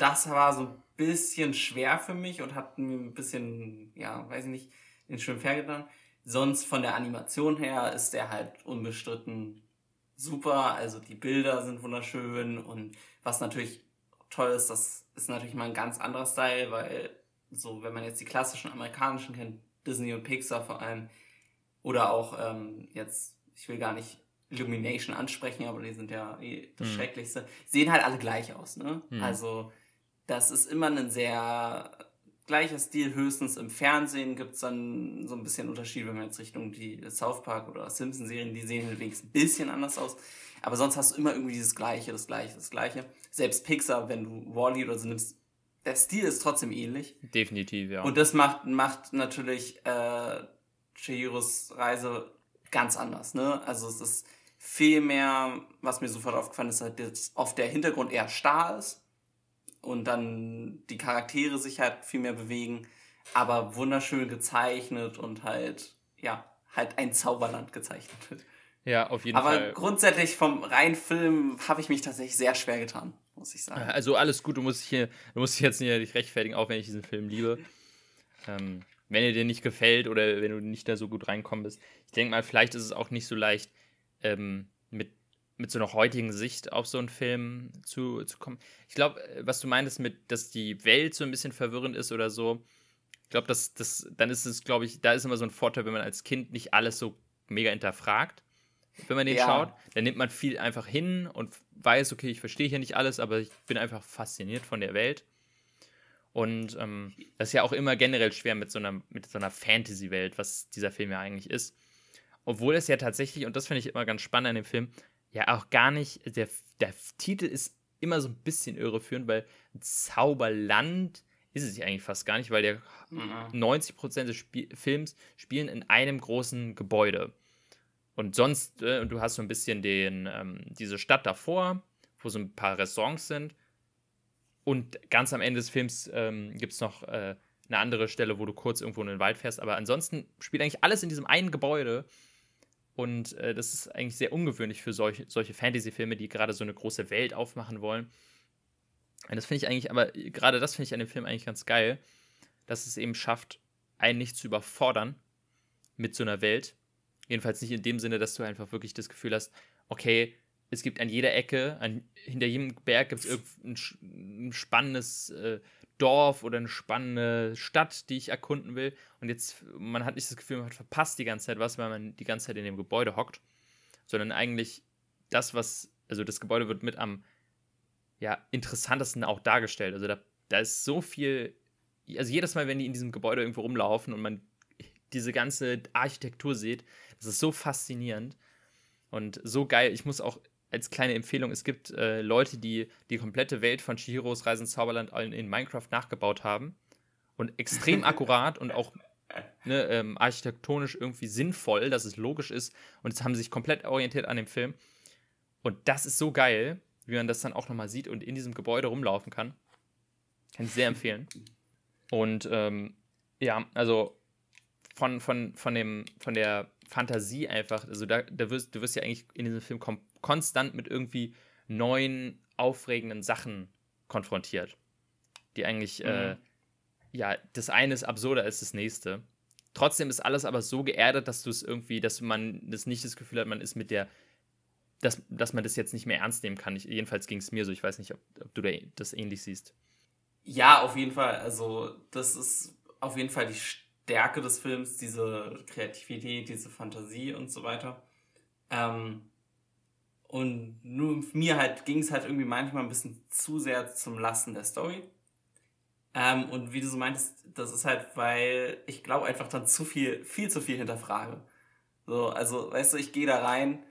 das war so ein bisschen schwer für mich und hat mir ein bisschen, ja, weiß ich nicht, den schön fair getan. Sonst von der Animation her ist der halt unbestritten super. Also die Bilder sind wunderschön und was natürlich toll ist, das ist natürlich mal ein ganz anderer Style, weil so, wenn man jetzt die klassischen amerikanischen kennt, Disney und Pixar vor allem, oder auch ähm, jetzt, ich will gar nicht Illumination ansprechen, aber die sind ja eh das mhm. Schrecklichste, sehen halt alle gleich aus, ne? Mhm. Also das ist immer ein sehr gleicher Stil, höchstens im Fernsehen gibt es dann so ein bisschen Unterschied, wenn man jetzt Richtung die South Park oder Simpsons-Serien, die sehen halt wenigstens ein bisschen anders aus. Aber sonst hast du immer irgendwie dieses Gleiche, das Gleiche, das Gleiche. Selbst Pixar, wenn du Wally oder so nimmst, der Stil ist trotzdem ähnlich. Definitiv, ja. Und das macht, macht natürlich äh, Chihiros Reise ganz anders, ne? Also es ist viel mehr, was mir sofort aufgefallen ist, dass auf der Hintergrund eher starr ist und dann die Charaktere sich halt viel mehr bewegen, aber wunderschön gezeichnet und halt, ja, halt ein Zauberland gezeichnet wird. Ja, auf jeden aber Fall. Aber grundsätzlich vom reinen Film habe ich mich tatsächlich sehr schwer getan, muss ich sagen. Also alles gut, du musst, hier, du musst dich jetzt nicht rechtfertigen, auch wenn ich diesen Film liebe. Ähm, wenn er dir nicht gefällt oder wenn du nicht da so gut reinkommen bist. Ich denke mal, vielleicht ist es auch nicht so leicht, ähm, mit mit so einer heutigen Sicht auf so einen Film zu, zu kommen. Ich glaube, äh, was du meintest mit, dass die Welt so ein bisschen verwirrend ist oder so, ich glaube, das, das, dann ist es, glaube ich, da ist immer so ein Vorteil, wenn man als Kind nicht alles so mega hinterfragt. Wenn man den ja. schaut, dann nimmt man viel einfach hin und weiß, okay, ich verstehe hier nicht alles, aber ich bin einfach fasziniert von der Welt. Und ähm, das ist ja auch immer generell schwer mit so einer, mit so einer Fantasy-Welt, was dieser Film ja eigentlich ist. Obwohl es ja tatsächlich, und das finde ich immer ganz spannend an dem Film, ja auch gar nicht, der, der Titel ist immer so ein bisschen irreführend, weil Zauberland ist es eigentlich fast gar nicht, weil der mhm. 90% des Spiel Films spielen in einem großen Gebäude. Und sonst, äh, du hast so ein bisschen den, ähm, diese Stadt davor, wo so ein paar Restaurants sind. Und ganz am Ende des Films ähm, gibt es noch äh, eine andere Stelle, wo du kurz irgendwo in den Wald fährst. Aber ansonsten spielt eigentlich alles in diesem einen Gebäude. Und äh, das ist eigentlich sehr ungewöhnlich für solche, solche Fantasy-Filme, die gerade so eine große Welt aufmachen wollen. Und das finde ich eigentlich, aber gerade das finde ich an dem Film eigentlich ganz geil, dass es eben schafft, einen nicht zu überfordern mit so einer Welt. Jedenfalls nicht in dem Sinne, dass du einfach wirklich das Gefühl hast, okay, es gibt an jeder Ecke, an, hinter jedem Berg gibt es irgendein ein spannendes äh, Dorf oder eine spannende Stadt, die ich erkunden will. Und jetzt, man hat nicht das Gefühl, man hat verpasst die ganze Zeit was, weil man die ganze Zeit in dem Gebäude hockt. Sondern eigentlich das, was, also das Gebäude wird mit am ja, interessantesten auch dargestellt. Also da, da ist so viel, also jedes Mal, wenn die in diesem Gebäude irgendwo rumlaufen und man diese ganze Architektur sieht, das ist so faszinierend und so geil. Ich muss auch als kleine Empfehlung, es gibt äh, Leute, die die komplette Welt von Chihiros Reisen Zauberland in, in Minecraft nachgebaut haben und extrem (laughs) akkurat und auch ne, ähm, architektonisch irgendwie sinnvoll, dass es logisch ist und es haben sich komplett orientiert an dem Film und das ist so geil, wie man das dann auch nochmal sieht und in diesem Gebäude rumlaufen kann. Kann ich sehr empfehlen. Und ähm, ja, also von, von, von, dem, von der Fantasie einfach, also da, da wirst, du wirst ja eigentlich in diesem Film konstant mit irgendwie neuen, aufregenden Sachen konfrontiert. Die eigentlich, äh, mhm. äh, ja, das eine ist absurder als das nächste. Trotzdem ist alles aber so geerdet, dass du es irgendwie, dass man das nicht das Gefühl hat, man ist mit der, dass, dass man das jetzt nicht mehr ernst nehmen kann. Ich, jedenfalls ging es mir so. Ich weiß nicht, ob, ob du das ähnlich siehst. Ja, auf jeden Fall. Also, das ist auf jeden Fall die Stärke des Films, diese Kreativität, diese Fantasie und so weiter. Ähm, und nur mir halt ging es halt irgendwie manchmal ein bisschen zu sehr zum Lasten der Story. Ähm, und wie du so meintest, das ist halt, weil ich glaube einfach dann zu viel, viel zu viel hinterfrage. So, also, weißt du, ich gehe da rein,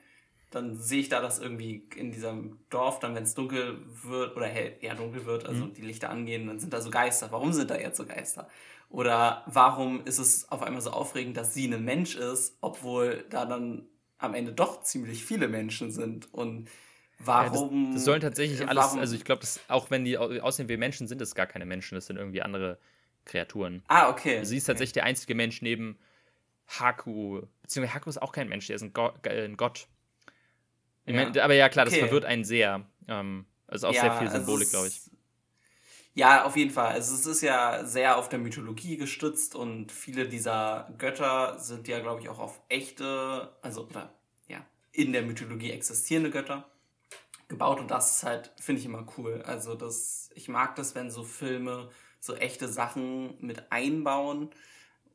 dann sehe ich da, dass irgendwie in diesem Dorf, dann wenn es dunkel wird oder hell, eher dunkel wird, also mhm. die Lichter angehen, dann sind da so Geister. Warum sind da jetzt so Geister? Oder warum ist es auf einmal so aufregend, dass sie ein Mensch ist, obwohl da dann am Ende doch ziemlich viele Menschen sind? Und warum. Ja, das, das, sollen tatsächlich alles, warum, also ich glaube, auch wenn die aussehen wie Menschen, sind es gar keine Menschen, das sind irgendwie andere Kreaturen. Ah, okay. Also sie ist tatsächlich der einzige Mensch neben Haku. Beziehungsweise Haku ist auch kein Mensch, der ist ein, Go äh, ein Gott. Ja. Mein, aber ja, klar, das okay. verwirrt einen sehr. Ähm, also auch ja, sehr viel Symbolik, glaube ich. Ja, auf jeden Fall. Also es ist ja sehr auf der Mythologie gestützt und viele dieser Götter sind ja, glaube ich, auch auf echte, also oder ja, in der Mythologie existierende Götter gebaut und das ist halt, finde ich immer cool. Also das, ich mag das, wenn so Filme so echte Sachen mit einbauen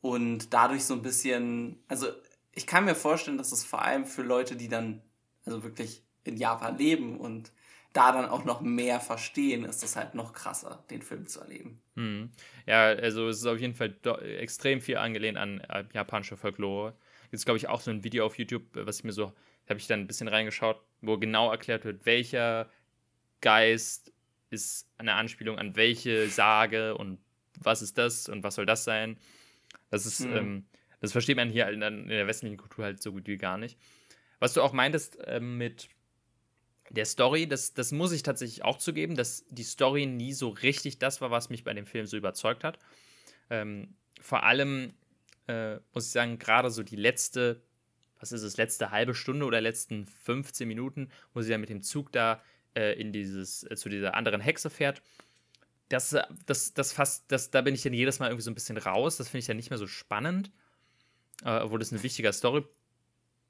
und dadurch so ein bisschen, also ich kann mir vorstellen, dass es vor allem für Leute, die dann also wirklich in Japan leben und da dann auch noch mehr verstehen, ist es halt noch krasser, den Film zu erleben. Hm. Ja, also es ist auf jeden Fall extrem viel angelehnt an äh, japanische Folklore. Jetzt glaube ich auch so ein Video auf YouTube, was ich mir so, habe ich dann ein bisschen reingeschaut, wo genau erklärt wird, welcher Geist ist eine Anspielung an welche Sage und was ist das und was soll das sein. Das ist, hm. ähm, das versteht man hier in der westlichen Kultur halt so gut wie gar nicht. Was du auch meintest äh, mit der Story, das, das muss ich tatsächlich auch zugeben, dass die Story nie so richtig das war, was mich bei dem Film so überzeugt hat. Ähm, vor allem äh, muss ich sagen, gerade so die letzte, was ist es, letzte halbe Stunde oder letzten 15 Minuten, wo sie dann mit dem Zug da äh, in dieses, äh, zu dieser anderen Hexe fährt. Das, äh, das, das fast, das, da bin ich dann jedes Mal irgendwie so ein bisschen raus. Das finde ich dann nicht mehr so spannend. Äh, obwohl das ein wichtiger Story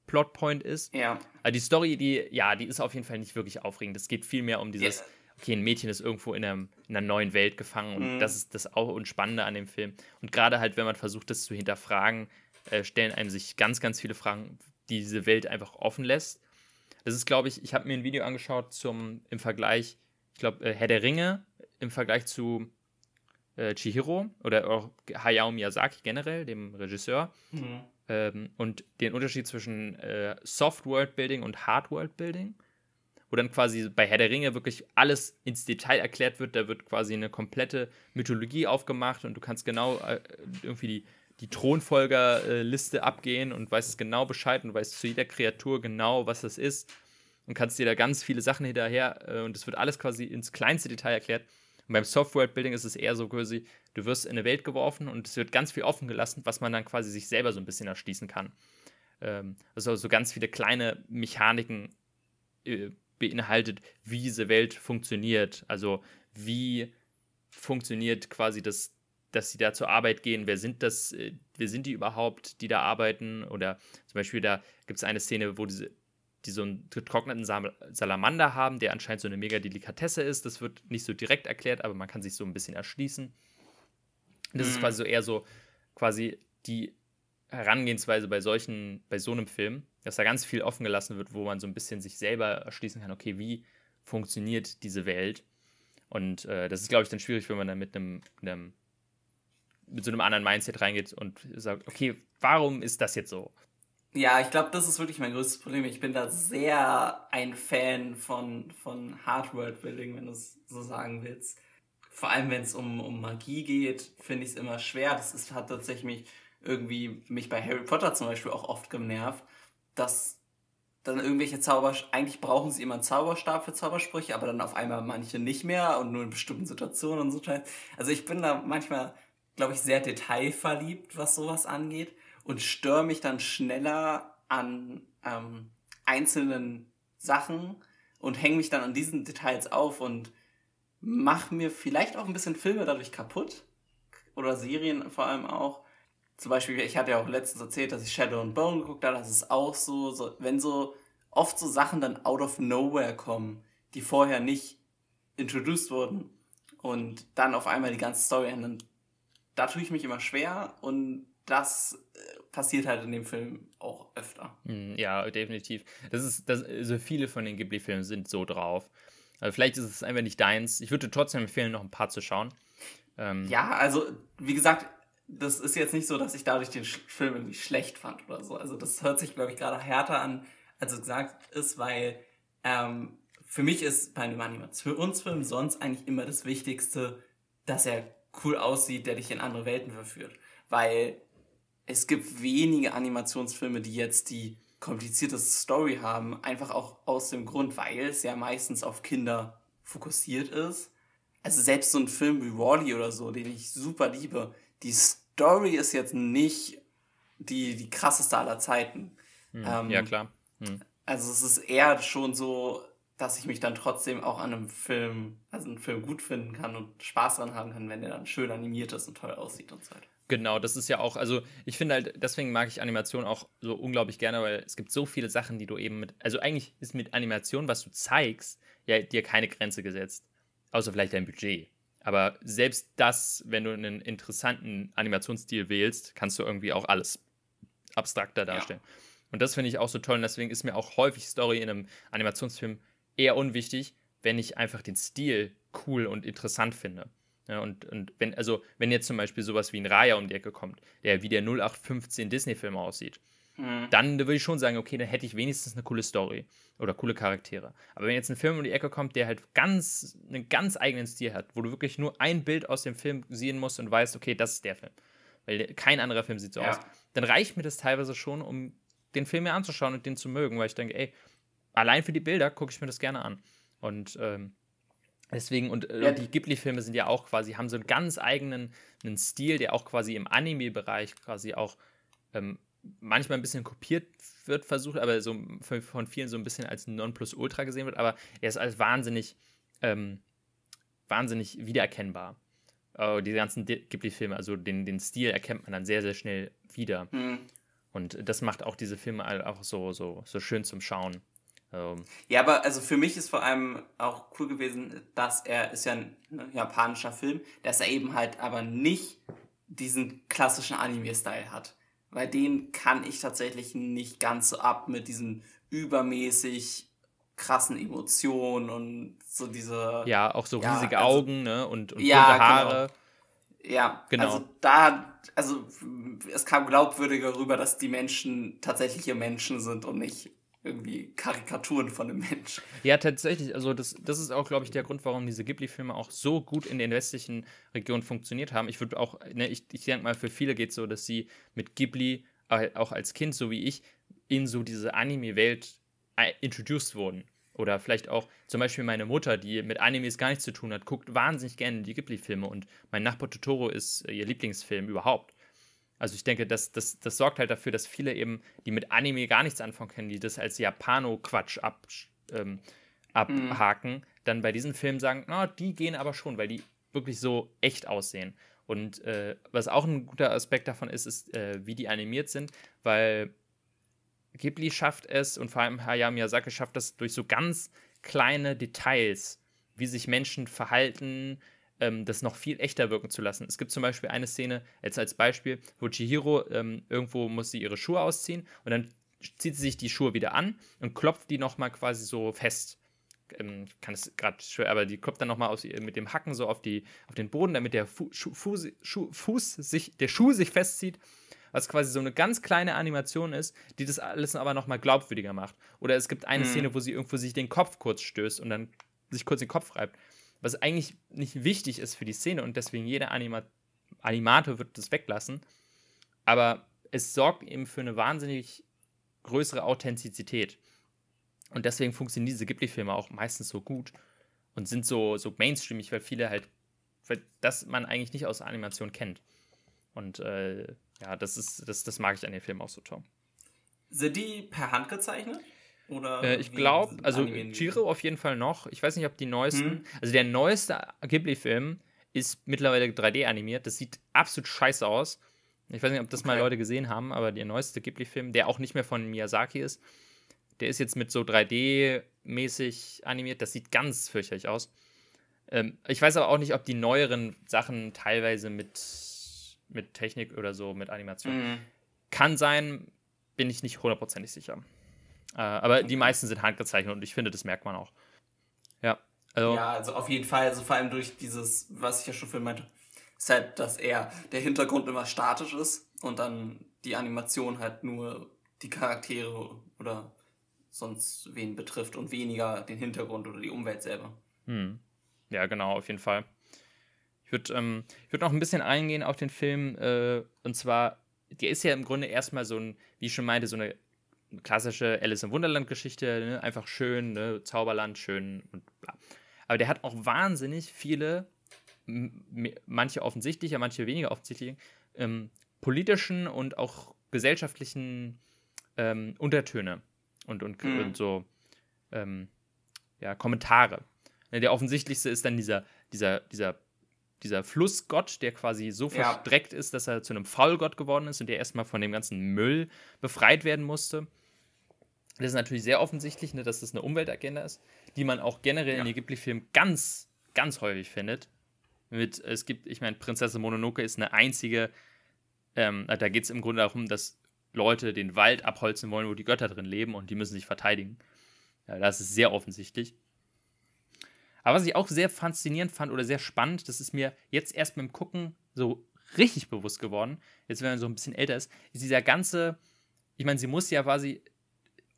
Plotpoint ist. Ja. Aber die Story, die, ja, die ist auf jeden Fall nicht wirklich aufregend. Es geht viel mehr um dieses, yeah. okay, ein Mädchen ist irgendwo in, einem, in einer neuen Welt gefangen und mhm. das ist das auch Unspannende an dem Film. Und gerade halt, wenn man versucht, das zu hinterfragen, äh, stellen einem sich ganz, ganz viele Fragen, die diese Welt einfach offen lässt. Das ist, glaube ich, ich habe mir ein Video angeschaut zum, im Vergleich, ich glaube, äh, Herr der Ringe im Vergleich zu äh, Chihiro oder auch Hayao Miyazaki generell, dem Regisseur. Mhm ähm, und den Unterschied zwischen äh, Soft World Building und Hard World Building, wo dann quasi bei Herr der Ringe wirklich alles ins Detail erklärt wird. Da wird quasi eine komplette Mythologie aufgemacht und du kannst genau äh, irgendwie die, die Thronfolgerliste abgehen und weißt genau Bescheid und weißt zu jeder Kreatur genau, was das ist und kannst dir da ganz viele Sachen hinterher äh, und es wird alles quasi ins kleinste Detail erklärt. Und beim Software-Building ist es eher so quasi, du wirst in eine Welt geworfen und es wird ganz viel offen gelassen, was man dann quasi sich selber so ein bisschen erschließen kann. Ähm, also so ganz viele kleine Mechaniken äh, beinhaltet, wie diese Welt funktioniert. Also wie funktioniert quasi das, dass sie da zur Arbeit gehen, wer sind das, äh, wer sind die überhaupt, die da arbeiten? Oder zum Beispiel, da gibt es eine Szene, wo diese die so einen getrockneten Salamander haben, der anscheinend so eine mega Delikatesse ist. Das wird nicht so direkt erklärt, aber man kann sich so ein bisschen erschließen. Das mhm. ist quasi so eher so quasi die Herangehensweise bei solchen, bei so einem Film, dass da ganz viel offen gelassen wird, wo man so ein bisschen sich selber erschließen kann, okay, wie funktioniert diese Welt? Und äh, das ist, glaube ich, dann schwierig, wenn man dann mit einem, einem mit so einem anderen Mindset reingeht und sagt, okay, warum ist das jetzt so? Ja, ich glaube, das ist wirklich mein größtes Problem. Ich bin da sehr ein Fan von, von Hard-World-Building, wenn du es so sagen willst. Vor allem, wenn es um, um Magie geht, finde ich es immer schwer. Das ist, hat tatsächlich mich irgendwie mich bei Harry Potter zum Beispiel auch oft genervt, dass dann irgendwelche Zauber, eigentlich brauchen sie immer einen Zauberstab für Zaubersprüche, aber dann auf einmal manche nicht mehr und nur in bestimmten Situationen und so. Also ich bin da manchmal, glaube ich, sehr detailverliebt, was sowas angeht. Und störe mich dann schneller an ähm, einzelnen Sachen und hänge mich dann an diesen Details auf und mache mir vielleicht auch ein bisschen Filme dadurch kaputt. Oder Serien vor allem auch. Zum Beispiel, ich hatte ja auch letztens erzählt, dass ich Shadow and Bone geguckt habe. Das ist auch so, so, wenn so oft so Sachen dann out of nowhere kommen, die vorher nicht introduced wurden und dann auf einmal die ganze Story ändern. Da tue ich mich immer schwer und das äh, passiert halt in dem Film auch öfter. Hm, ja, definitiv. Das ist, das, also viele von den Ghibli-Filmen sind so drauf. Also vielleicht ist es einfach nicht deins. Ich würde trotzdem empfehlen, noch ein paar zu schauen. Ähm, ja, also wie gesagt, das ist jetzt nicht so, dass ich dadurch den Film irgendwie schlecht fand oder so. Also das hört sich, glaube ich, gerade härter an, als es gesagt ist, weil ähm, für mich ist bei einem Animationsfilm sonst eigentlich immer das Wichtigste, dass er cool aussieht, der dich in andere Welten verführt. Weil es gibt wenige Animationsfilme, die jetzt die komplizierteste Story haben, einfach auch aus dem Grund, weil es ja meistens auf Kinder fokussiert ist. Also selbst so ein Film wie Wally oder so, den ich super liebe, die Story ist jetzt nicht die, die krasseste aller Zeiten. Hm, ähm, ja, klar. Hm. Also es ist eher schon so, dass ich mich dann trotzdem auch an einem Film, also einen Film gut finden kann und Spaß dran haben kann, wenn der dann schön animiert ist und toll aussieht und so weiter. Genau, das ist ja auch, also ich finde halt, deswegen mag ich Animation auch so unglaublich gerne, weil es gibt so viele Sachen, die du eben mit, also eigentlich ist mit Animation, was du zeigst, ja dir keine Grenze gesetzt. Außer vielleicht dein Budget. Aber selbst das, wenn du einen interessanten Animationsstil wählst, kannst du irgendwie auch alles abstrakter darstellen. Ja. Und das finde ich auch so toll und deswegen ist mir auch häufig Story in einem Animationsfilm eher unwichtig, wenn ich einfach den Stil cool und interessant finde. Ja, und, und wenn, also, wenn jetzt zum Beispiel sowas wie ein Raya um die Ecke kommt, der wie der 0815 Disney-Film aussieht, mhm. dann würde ich schon sagen, okay, dann hätte ich wenigstens eine coole Story oder coole Charaktere. Aber wenn jetzt ein Film um die Ecke kommt, der halt ganz, einen ganz eigenen Stil hat, wo du wirklich nur ein Bild aus dem Film sehen musst und weißt, okay, das ist der Film, weil kein anderer Film sieht so ja. aus, dann reicht mir das teilweise schon, um den Film mir anzuschauen und den zu mögen, weil ich denke, ey, allein für die Bilder gucke ich mir das gerne an. Und ähm, deswegen, und äh, ja. die Ghibli-Filme sind ja auch quasi, haben so einen ganz eigenen einen Stil, der auch quasi im Anime-Bereich quasi auch ähm, manchmal ein bisschen kopiert wird, versucht, aber so von vielen so ein bisschen als Nonplusultra gesehen wird, aber er ist als wahnsinnig, ähm, wahnsinnig wiedererkennbar. Uh, die ganzen Ghibli-Filme, also den, den Stil erkennt man dann sehr, sehr schnell wieder. Mhm. Und das macht auch diese Filme auch so, so, so schön zum Schauen. Ähm. Ja, aber also für mich ist vor allem auch cool gewesen, dass er ist ja ein ne, japanischer Film, dass er eben halt aber nicht diesen klassischen Anime-Style hat. Weil den kann ich tatsächlich nicht ganz so ab mit diesen übermäßig krassen Emotionen und so diese. Ja, auch so riesige ja, also, Augen, ne? Und, und ja, bunte Haare. Genau. Ja, genau. Also da, also es kam glaubwürdiger rüber, dass die Menschen tatsächliche Menschen sind und nicht irgendwie Karikaturen von einem Mensch. Ja, tatsächlich. Also das, das ist auch, glaube ich, der Grund, warum diese Ghibli-Filme auch so gut in den westlichen Regionen funktioniert haben. Ich würde auch, ne, ich, ich denke mal, für viele geht es so, dass sie mit Ghibli auch als Kind, so wie ich, in so diese Anime-Welt äh, introduced wurden. Oder vielleicht auch zum Beispiel meine Mutter, die mit Animes gar nichts zu tun hat, guckt wahnsinnig gerne die Ghibli-Filme und mein Nachbar Totoro ist äh, ihr Lieblingsfilm überhaupt. Also ich denke, das, das, das sorgt halt dafür, dass viele eben, die mit Anime gar nichts anfangen können, die das als Japano-Quatsch ab, ähm, abhaken, mhm. dann bei diesen Filmen sagen, na, die gehen aber schon, weil die wirklich so echt aussehen. Und äh, was auch ein guter Aspekt davon ist, ist, äh, wie die animiert sind, weil Ghibli schafft es und vor allem Hayao Miyazaki schafft es durch so ganz kleine Details, wie sich Menschen verhalten, ähm, das noch viel echter wirken zu lassen. Es gibt zum Beispiel eine Szene, jetzt als Beispiel, wo Chihiro ähm, irgendwo muss sie ihre Schuhe ausziehen und dann zieht sie sich die Schuhe wieder an und klopft die nochmal quasi so fest. Ähm, ich kann es gerade schwer, aber die klopft dann nochmal mit dem Hacken so auf, die, auf den Boden, damit der Fu Schu Fuß, Schu Fuß sich, der Schuh sich festzieht was quasi so eine ganz kleine Animation ist, die das alles aber nochmal glaubwürdiger macht. Oder es gibt eine mhm. Szene, wo sie irgendwo sich den Kopf kurz stößt und dann sich kurz den Kopf reibt was eigentlich nicht wichtig ist für die Szene und deswegen jeder Anima Animator wird das weglassen. Aber es sorgt eben für eine wahnsinnig größere Authentizität. Und deswegen funktionieren diese Ghibli-Filme auch meistens so gut und sind so, so mainstreamig, weil viele halt, weil das man eigentlich nicht aus Animation kennt. Und äh, ja, das ist, das, das mag ich an dem Film auch so, Tom. Sind die per Hand gezeichnet? Oder äh, ich glaube, also Giro auf jeden Fall noch. Ich weiß nicht, ob die neuesten. Hm. Also der neueste Ghibli-Film ist mittlerweile 3D animiert. Das sieht absolut scheiße aus. Ich weiß nicht, ob das okay. mal Leute gesehen haben, aber der neueste Ghibli-Film, der auch nicht mehr von Miyazaki ist, der ist jetzt mit so 3D-mäßig animiert. Das sieht ganz fürchterlich aus. Ähm, ich weiß aber auch nicht, ob die neueren Sachen teilweise mit, mit Technik oder so, mit Animation. Mhm. Kann sein, bin ich nicht hundertprozentig sicher. Äh, aber die meisten sind handgezeichnet und ich finde, das merkt man auch. Ja. Also, ja, also auf jeden Fall, also vor allem durch dieses, was ich ja schon vorhin meinte, ist halt, dass er der Hintergrund immer statisch ist und dann die Animation halt nur die Charaktere oder sonst wen betrifft und weniger den Hintergrund oder die Umwelt selber. Hm. Ja, genau, auf jeden Fall. Ich würde ähm, würd noch ein bisschen eingehen auf den Film. Äh, und zwar, der ist ja im Grunde erstmal so ein, wie ich schon meinte, so eine klassische Alice im Wunderland-Geschichte. Ne? Einfach schön, ne? Zauberland, schön und bla. Aber der hat auch wahnsinnig viele, manche offensichtlicher, manche weniger offensichtliche, ähm, politischen und auch gesellschaftlichen ähm, Untertöne und, und, mhm. und so ähm, ja, Kommentare. Der offensichtlichste ist dann dieser, dieser, dieser, dieser Flussgott, der quasi so ja. verstreckt ist, dass er zu einem Faulgott geworden ist und der erstmal von dem ganzen Müll befreit werden musste. Das ist natürlich sehr offensichtlich, ne, dass das eine Umweltagenda ist, die man auch generell ja. in den Ghibli-Filmen ganz, ganz häufig findet. Mit, es gibt, ich meine, Prinzessin Mononoke ist eine einzige, ähm, da geht es im Grunde darum, dass Leute den Wald abholzen wollen, wo die Götter drin leben und die müssen sich verteidigen. Ja, das ist sehr offensichtlich. Aber was ich auch sehr faszinierend fand oder sehr spannend, das ist mir jetzt erst beim Gucken so richtig bewusst geworden, jetzt wenn man so ein bisschen älter ist, ist dieser ganze, ich meine, sie muss ja quasi,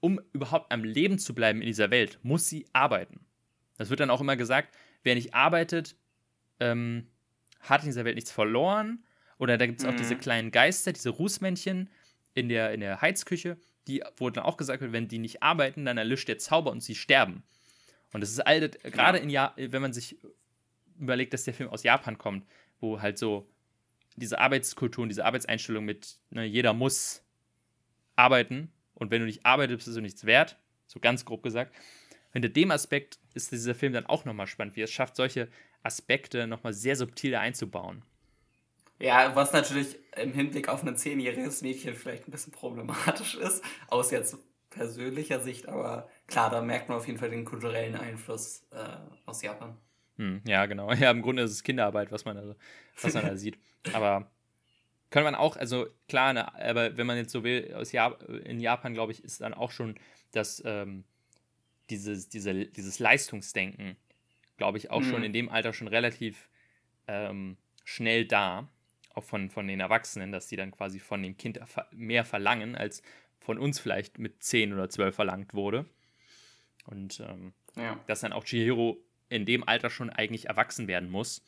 um überhaupt am Leben zu bleiben in dieser Welt, muss sie arbeiten. Das wird dann auch immer gesagt, wer nicht arbeitet, ähm, hat in dieser Welt nichts verloren. Oder da gibt es auch mhm. diese kleinen Geister, diese Rußmännchen in der, in der Heizküche, die, wo dann auch gesagt wird, wenn die nicht arbeiten, dann erlischt der Zauber und sie sterben. Und das ist all gerade in ja wenn man sich überlegt, dass der Film aus Japan kommt, wo halt so diese Arbeitskultur und diese Arbeitseinstellung mit, ne, jeder muss arbeiten und wenn du nicht arbeitest, bist du nichts wert, so ganz grob gesagt. Hinter dem Aspekt ist dieser Film dann auch nochmal spannend, wie es schafft, solche Aspekte nochmal sehr subtil einzubauen. Ja, was natürlich im Hinblick auf ein zehnjähriges Mädchen vielleicht ein bisschen problematisch ist, aus jetzt persönlicher Sicht, aber klar, da merkt man auf jeden Fall den kulturellen Einfluss äh, aus Japan. Hm, ja, genau. (laughs) Ja, im Grunde ist es Kinderarbeit, was man, also, was man da sieht. Aber kann man auch, also klar, ne, aber wenn man jetzt so will, aus Jap in Japan, glaube ich, ist dann auch schon das, ähm, dieses, diese, dieses Leistungsdenken, glaube ich, auch hm. schon in dem Alter schon relativ ähm, schnell da, auch von, von den Erwachsenen, dass die dann quasi von dem Kind mehr verlangen, als von uns vielleicht mit 10 oder 12 verlangt wurde. Und ähm, ja. dass dann auch Chihiro in dem Alter schon eigentlich erwachsen werden muss.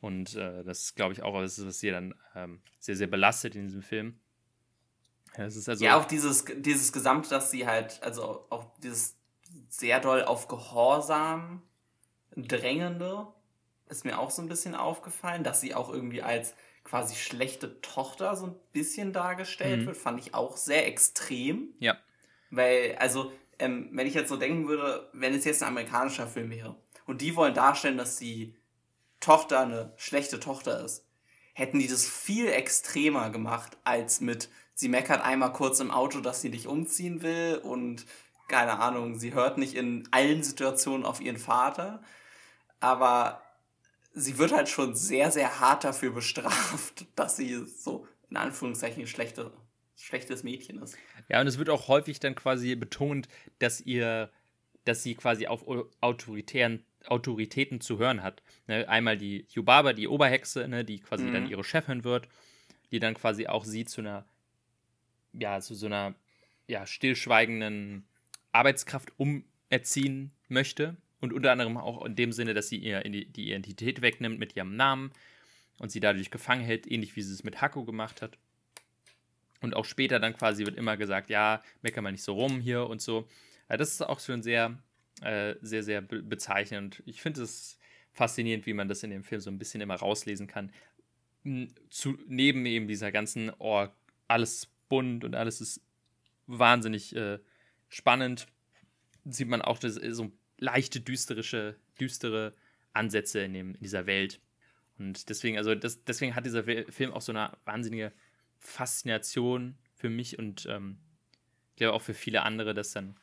Und äh, das glaube ich auch, das ist, was sie dann ähm, sehr, sehr belastet in diesem Film. Ja, also ja, auch dieses, dieses Gesamte, dass sie halt, also auch dieses sehr doll auf Gehorsam drängende, ist mir auch so ein bisschen aufgefallen, dass sie auch irgendwie als quasi schlechte Tochter so ein bisschen dargestellt mhm. wird, fand ich auch sehr extrem. Ja. Weil, also, ähm, wenn ich jetzt so denken würde, wenn es jetzt ein amerikanischer Film wäre und die wollen darstellen, dass die Tochter eine schlechte Tochter ist, hätten die das viel extremer gemacht als mit, sie meckert einmal kurz im Auto, dass sie dich umziehen will und keine Ahnung, sie hört nicht in allen Situationen auf ihren Vater. Aber sie wird halt schon sehr, sehr hart dafür bestraft, (laughs) dass sie so in Anführungszeichen schlechte, schlechtes Mädchen ist. Ja, und es wird auch häufig dann quasi betont, dass ihr, dass sie quasi auf autoritären Autoritäten zu hören hat. Ne, einmal die Yubaba, die Oberhexe, ne, die quasi mhm. dann ihre Chefin wird, die dann quasi auch sie zu einer, ja, zu so einer, ja, stillschweigenden Arbeitskraft umerziehen möchte, und unter anderem auch in dem Sinne, dass sie ihr die Identität wegnimmt mit ihrem Namen und sie dadurch gefangen hält, ähnlich wie sie es mit Hako gemacht hat. Und auch später dann quasi wird immer gesagt, ja, mecker mal nicht so rum hier und so. Ja, das ist auch schon sehr, äh, sehr, sehr bezeichnend. Ich finde es faszinierend, wie man das in dem Film so ein bisschen immer rauslesen kann. zu, neben eben dieser ganzen, oh, alles bunt und alles ist wahnsinnig äh, spannend, sieht man auch das, so leichte düsterische, düstere Ansätze in, dem, in dieser Welt. Und deswegen, also das, deswegen hat dieser Film auch so eine wahnsinnige Faszination für mich und ähm, ich glaube auch für viele andere, dass dann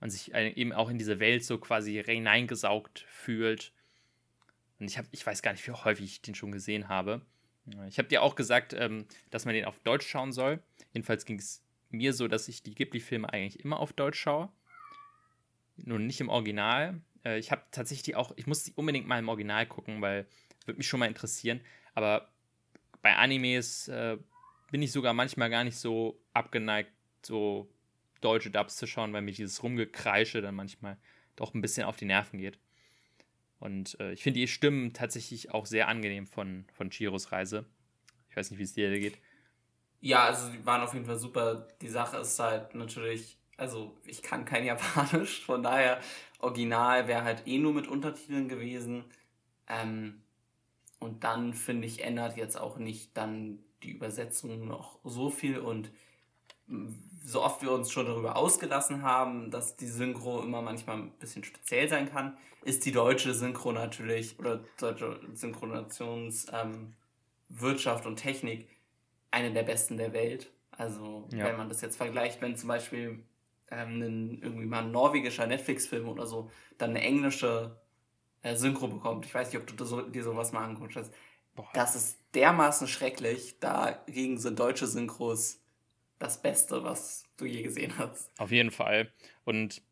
man sich eben auch in diese Welt so quasi hineingesaugt fühlt. Und ich, hab, ich weiß gar nicht, wie häufig ich den schon gesehen habe. Ich habe dir auch gesagt, ähm, dass man den auf Deutsch schauen soll. Jedenfalls ging es mir so, dass ich die Ghibli-Filme eigentlich immer auf Deutsch schaue. Nur nicht im Original. Äh, ich habe tatsächlich auch, ich muss die unbedingt mal im Original gucken, weil würde mich schon mal interessieren. Aber bei Animes äh, bin ich sogar manchmal gar nicht so abgeneigt, so deutsche Dubs zu schauen, weil mir dieses Rumgekreische dann manchmal doch ein bisschen auf die Nerven geht. Und äh, ich finde die Stimmen tatsächlich auch sehr angenehm von, von Chiros Reise. Ich weiß nicht, wie es dir geht. Ja, also die waren auf jeden Fall super. Die Sache ist halt natürlich, also ich kann kein (laughs) Japanisch, von daher Original wäre halt eh nur mit Untertiteln gewesen. Ähm, und dann finde ich, ändert jetzt auch nicht dann die Übersetzung noch so viel und so oft wir uns schon darüber ausgelassen haben, dass die Synchro immer manchmal ein bisschen speziell sein kann, ist die deutsche Synchro natürlich oder deutsche Synchronationswirtschaft ähm, und Technik eine der besten der Welt. Also ja. wenn man das jetzt vergleicht, wenn zum Beispiel ähm, ein, irgendwie mal ein norwegischer Netflix-Film oder so dann eine englische äh, Synchro bekommt. Ich weiß nicht, ob du so, dir sowas mal anguckst. Das ist dermaßen schrecklich. Dagegen sind deutsche Synchros das Beste, was du je gesehen hast. Auf jeden Fall. Und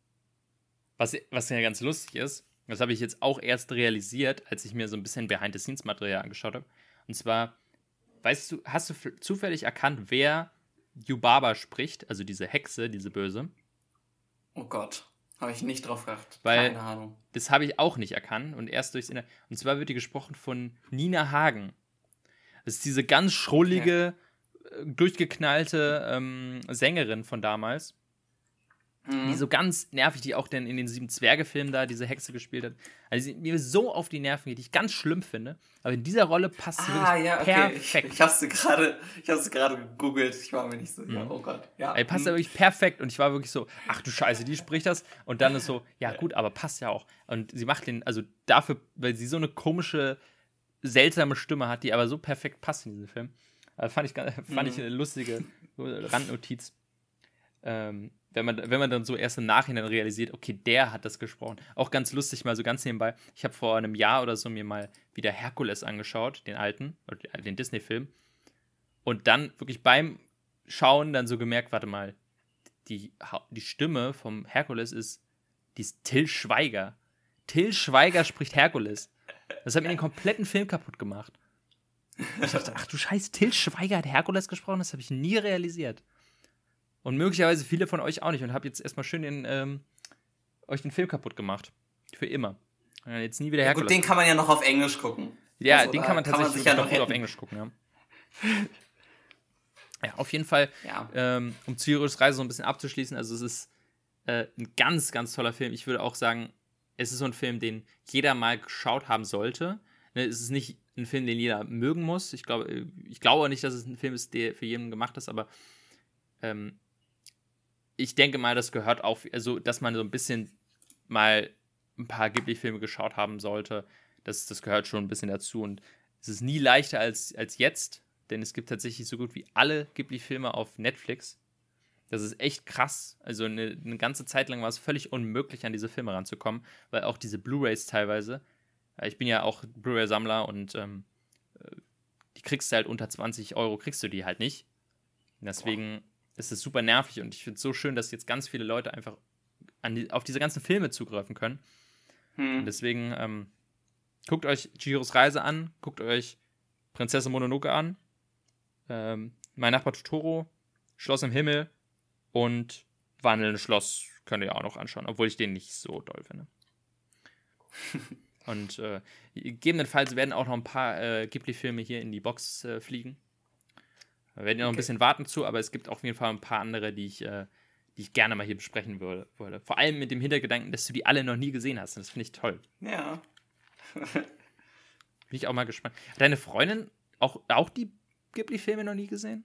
was, was ja ganz lustig ist, das habe ich jetzt auch erst realisiert, als ich mir so ein bisschen Behind-the-Scenes-Material angeschaut habe. Und zwar, weißt du, hast du zufällig erkannt, wer Yubaba spricht, also diese Hexe, diese Böse? Oh Gott, habe ich nicht drauf geachtet. Weil Keine Ahnung. Das habe ich auch nicht erkannt und erst durchs Inter Und zwar wird die gesprochen von Nina Hagen. Das ist diese ganz schrullige, okay durchgeknallte ähm, Sängerin von damals. Mhm. Die so ganz nervig, die auch denn in den Sieben Zwerge-Filmen da diese Hexe gespielt hat. Also die mir so auf die Nerven geht, die ich ganz schlimm finde. Aber in dieser Rolle passt sie ah, ja, okay. perfekt. Ich, ich habe sie gerade, ich habe sie gerade gegoogelt. Ich war mir nicht so, mhm. ja, oh Gott. Ja. Ey, passt mhm. wirklich perfekt. Und ich war wirklich so, ach du Scheiße, die spricht das. Und dann ist so, ja gut, aber passt ja auch. Und sie macht den, also dafür, weil sie so eine komische, seltsame Stimme hat, die aber so perfekt passt in diesem Film. Also fand ich, fand mhm. ich eine lustige Randnotiz. Ähm, wenn man, wenn man dann so erst im Nachhinein realisiert, okay, der hat das gesprochen. Auch ganz lustig, mal so ganz nebenbei. Ich habe vor einem Jahr oder so mir mal wieder Herkules angeschaut, den alten, den Disney-Film. Und dann wirklich beim Schauen dann so gemerkt, warte mal, die, die Stimme vom Herkules ist, die ist Till Schweiger. Till Schweiger spricht Herkules. Das hat mir den kompletten Film kaputt gemacht. Ich dachte, ach du Scheiß, Till Schweiger hat Herkules gesprochen, das habe ich nie realisiert. Und möglicherweise viele von euch auch nicht und habe jetzt erstmal schön den, ähm, euch den Film kaputt gemacht. Für immer. Jetzt nie wieder Herkules. Ja, gut, den kann man ja noch auf Englisch gucken. Ja, also, den kann man tatsächlich kann man ja noch, auf Englisch gucken, ja. (laughs) Ja, auf jeden Fall, ja. ähm, um Cyrus Reise so ein bisschen abzuschließen, also es ist äh, ein ganz, ganz toller Film. Ich würde auch sagen, es ist so ein Film, den jeder mal geschaut haben sollte. Ne, es ist nicht ein Film, den jeder mögen muss. Ich glaube, ich glaube nicht, dass es ein Film ist, der für jeden gemacht ist, aber ähm, ich denke mal, das gehört auch, also dass man so ein bisschen mal ein paar Ghibli-Filme geschaut haben sollte. Das, das gehört schon ein bisschen dazu. Und es ist nie leichter als, als jetzt, denn es gibt tatsächlich so gut wie alle Ghibli-Filme auf Netflix. Das ist echt krass. Also eine, eine ganze Zeit lang war es völlig unmöglich, an diese Filme ranzukommen, weil auch diese Blu-rays teilweise ich bin ja auch Blu-ray-Sammler und ähm, äh, die kriegst du halt unter 20 Euro, kriegst du die halt nicht. Deswegen Boah. ist es super nervig und ich finde es so schön, dass jetzt ganz viele Leute einfach die, auf diese ganzen Filme zugreifen können. Hm. Und deswegen ähm, guckt euch Chihiros Reise an, guckt euch Prinzessin Mononoke an, ähm, Mein Nachbar Totoro, Schloss im Himmel und Wandelndes Schloss könnt ihr auch noch anschauen, obwohl ich den nicht so doll finde. (laughs) Und äh, gegebenenfalls werden auch noch ein paar äh, Ghibli-Filme hier in die Box äh, fliegen. Wir werden ja noch okay. ein bisschen warten zu, aber es gibt auf jeden Fall ein paar andere, die ich, äh, die ich gerne mal hier besprechen würde, würde. Vor allem mit dem Hintergedanken, dass du die alle noch nie gesehen hast. Und das finde ich toll. Ja. Bin ich auch mal gespannt. Deine Freundin auch, auch die Ghibli-Filme noch nie gesehen?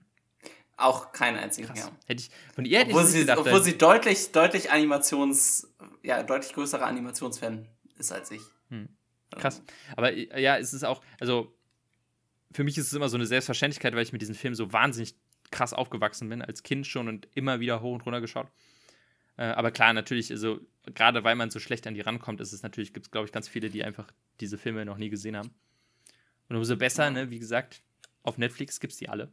Auch keinen einzigen, Krass. ja. Hätte ich, von ihr hätte obwohl ich sie, gedacht, obwohl sie deutlich, deutlich Animations, ja, deutlich größere Animationsfan ist als ich. Hm. Krass. Aber ja, es ist auch, also für mich ist es immer so eine Selbstverständlichkeit, weil ich mit diesen Filmen so wahnsinnig krass aufgewachsen bin, als Kind schon und immer wieder hoch und runter geschaut. Äh, aber klar, natürlich, also gerade weil man so schlecht an die rankommt, ist es natürlich, gibt es, glaube ich, ganz viele, die einfach diese Filme noch nie gesehen haben. Und umso besser, ne, wie gesagt, auf Netflix gibt es die alle.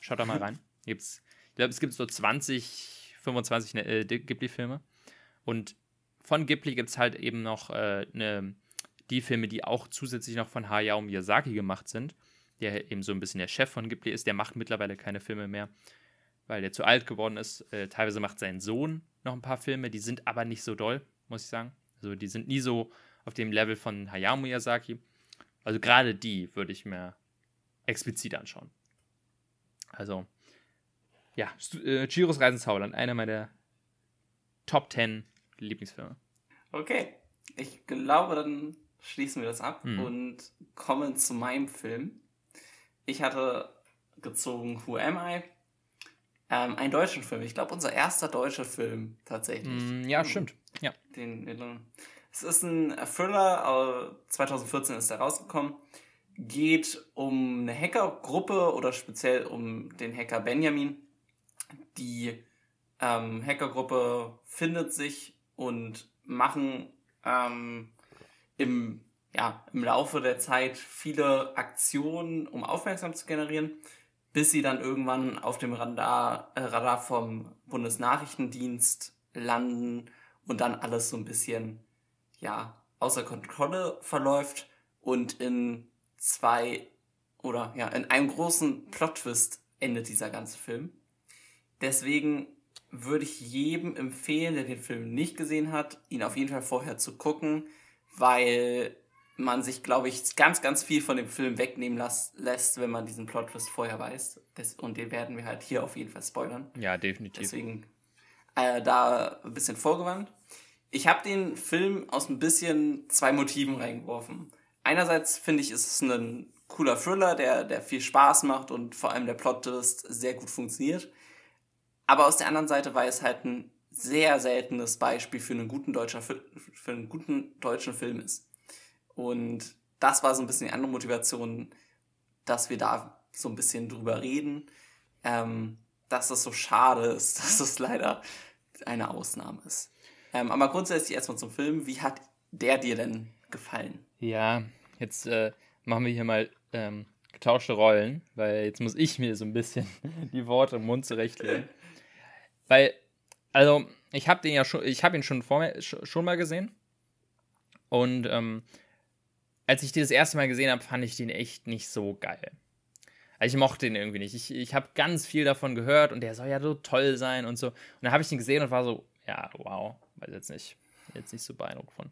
Schaut da mal rein. Gibt's, ich glaube, es gibt so 20, 25 äh, Ghibli-Filme. Und von Ghibli gibt es halt eben noch äh, ne, die Filme, die auch zusätzlich noch von Hayao Miyazaki gemacht sind, der eben so ein bisschen der Chef von Ghibli ist. Der macht mittlerweile keine Filme mehr, weil der zu alt geworden ist. Äh, teilweise macht sein Sohn noch ein paar Filme, die sind aber nicht so doll, muss ich sagen. Also die sind nie so auf dem Level von Hayao Miyazaki. Also gerade die würde ich mir explizit anschauen. Also, ja, äh, Chiros Reisen Zauberland, einer meiner Top 10 Lieblingsfilme. Okay, ich glaube, dann schließen wir das ab mhm. und kommen zu meinem Film. Ich hatte gezogen Who Am I? Ähm, einen deutschen Film. Ich glaube, unser erster deutscher Film tatsächlich. Mm, ja, stimmt. Ja. Den, den, es ist ein Thriller, 2014 ist er rausgekommen. Geht um eine Hackergruppe oder speziell um den Hacker Benjamin. Die ähm, Hackergruppe findet sich und machen ähm, im, ja, im Laufe der Zeit viele Aktionen, um Aufmerksamkeit zu generieren, bis sie dann irgendwann auf dem Radar, äh, Radar vom Bundesnachrichtendienst landen und dann alles so ein bisschen ja, außer Kontrolle verläuft und in zwei oder ja, in einem großen Plot-Twist endet dieser ganze Film. Deswegen würde ich jedem empfehlen, der den Film nicht gesehen hat, ihn auf jeden Fall vorher zu gucken, weil man sich, glaube ich, ganz, ganz viel von dem Film wegnehmen las lässt, wenn man diesen Plot-Twist vorher weiß. Das, und den werden wir halt hier auf jeden Fall spoilern. Ja, definitiv. Deswegen äh, da ein bisschen vorgewandt. Ich habe den Film aus ein bisschen zwei Motiven reingeworfen. Einerseits finde ich, ist es ein cooler Thriller, der, der viel Spaß macht und vor allem der Plot-Twist sehr gut funktioniert. Aber aus der anderen Seite war es halt ein sehr seltenes Beispiel für einen guten, deutscher, für einen guten deutschen Film ist. Und das war so ein bisschen die andere Motivation, dass wir da so ein bisschen drüber reden, ähm, dass es so schade ist, (laughs) dass es leider eine Ausnahme ist. Ähm, aber grundsätzlich erstmal zum Film. Wie hat der dir denn gefallen? Ja, jetzt äh, machen wir hier mal ähm, getauschte Rollen, weil jetzt muss ich mir so ein bisschen (laughs) die Worte im Mund zurechtlegen. Weil, also, ich habe den ja schon, ich habe ihn schon vor mir, schon mal gesehen. Und ähm, als ich den das erste Mal gesehen habe, fand ich den echt nicht so geil. Also ich mochte den irgendwie nicht. Ich, ich habe ganz viel davon gehört und der soll ja so toll sein und so. Und dann habe ich den gesehen und war so, ja, wow, weiß jetzt nicht, jetzt nicht so beeindruckt von.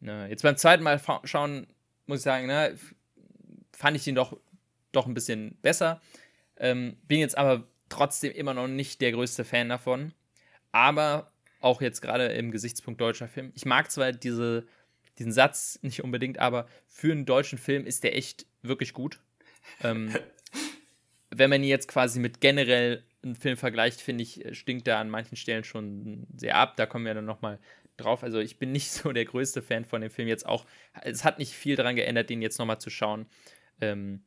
Ne, jetzt beim zweiten Mal schauen, muss ich sagen, ne, fand ich ihn doch, doch ein bisschen besser. Ähm, bin jetzt aber trotzdem immer noch nicht der größte Fan davon. Aber auch jetzt gerade im Gesichtspunkt deutscher Film. Ich mag zwar diese, diesen Satz nicht unbedingt, aber für einen deutschen Film ist der echt wirklich gut. Ähm, (laughs) wenn man ihn jetzt quasi mit generell einen Film vergleicht, finde ich, stinkt da an manchen Stellen schon sehr ab. Da kommen wir dann nochmal drauf. Also ich bin nicht (laughs) so der größte Fan von dem Film jetzt auch. Es hat nicht viel daran geändert, den jetzt nochmal zu schauen. Ähm,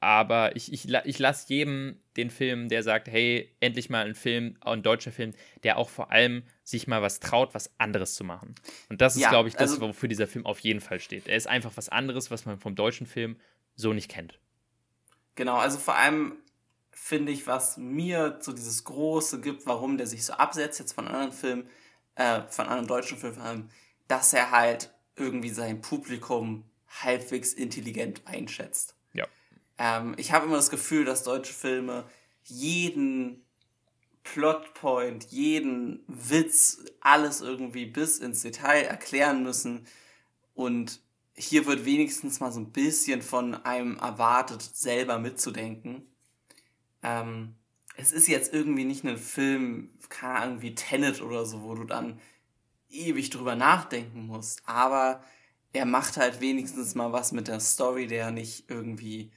aber ich, ich, ich lasse jedem den Film, der sagt, hey, endlich mal ein Film, ein deutscher Film, der auch vor allem sich mal was traut, was anderes zu machen. Und das ist, ja, glaube ich, das, also, wofür dieser Film auf jeden Fall steht. Er ist einfach was anderes, was man vom deutschen Film so nicht kennt. Genau, also vor allem finde ich, was mir so dieses Große gibt, warum der sich so absetzt jetzt von anderen Filmen, äh, von anderen deutschen Filmen, vor allem, dass er halt irgendwie sein Publikum halbwegs intelligent einschätzt. Ähm, ich habe immer das Gefühl, dass deutsche Filme jeden Plotpoint, jeden Witz, alles irgendwie bis ins Detail erklären müssen. Und hier wird wenigstens mal so ein bisschen von einem erwartet, selber mitzudenken. Ähm, es ist jetzt irgendwie nicht ein Film, keine Ahnung, wie Tenet oder so, wo du dann ewig drüber nachdenken musst. Aber er macht halt wenigstens mal was mit der Story, der nicht irgendwie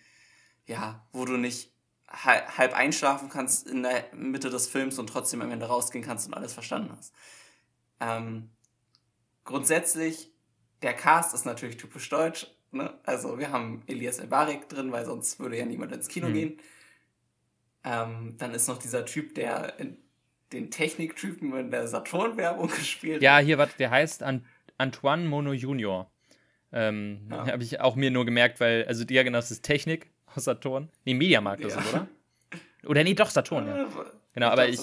ja, wo du nicht halb einschlafen kannst in der Mitte des Films und trotzdem am Ende rausgehen kannst und alles verstanden hast. Ähm, grundsätzlich, der Cast ist natürlich typisch deutsch. Ne? Also wir haben Elias Elbarik drin, weil sonst würde ja niemand ins Kino mhm. gehen. Ähm, dann ist noch dieser Typ, der in, den Techniktypen in der Saturn-Werbung (laughs) gespielt Ja, hier, was der heißt An Antoine Mono Junior. Ähm, ja. Habe ich auch mir nur gemerkt, weil, also genau, das ist Technik aus Saturn. Nee, Mediamarkt ja. ist es, oder? Oder nee, doch, Saturn, ja. Genau, aber ich,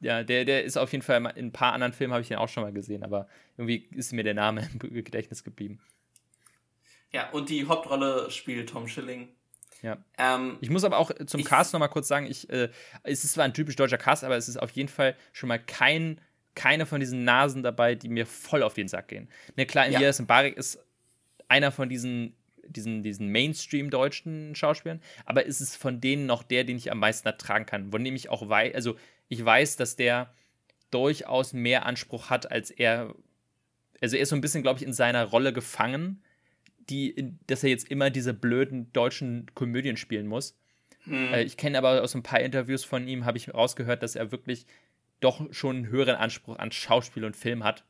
ja, der, der ist auf jeden Fall, in ein paar anderen Filmen habe ich ihn auch schon mal gesehen, aber irgendwie ist mir der Name (laughs) im Gedächtnis geblieben. Ja, und die Hauptrolle spielt Tom Schilling. Ja. Ähm, ich muss aber auch zum Cast noch mal kurz sagen, ich, äh, es ist zwar ein typisch deutscher Cast, aber es ist auf jeden Fall schon mal kein, keine von diesen Nasen dabei, die mir voll auf den Sack gehen. Ne, klar, Elias ja. Mbarek ist einer von diesen, diesen, diesen Mainstream-deutschen Schauspielern, aber ist es von denen noch der, den ich am meisten ertragen kann. Von dem ich auch weiß, also ich weiß, dass der durchaus mehr Anspruch hat, als er. Also er ist so ein bisschen, glaube ich, in seiner Rolle gefangen die, dass er jetzt immer diese blöden deutschen Komödien spielen muss. Hm. Ich kenne aber aus ein paar Interviews von ihm, habe ich rausgehört, dass er wirklich doch schon einen höheren Anspruch an Schauspiel und Film hat.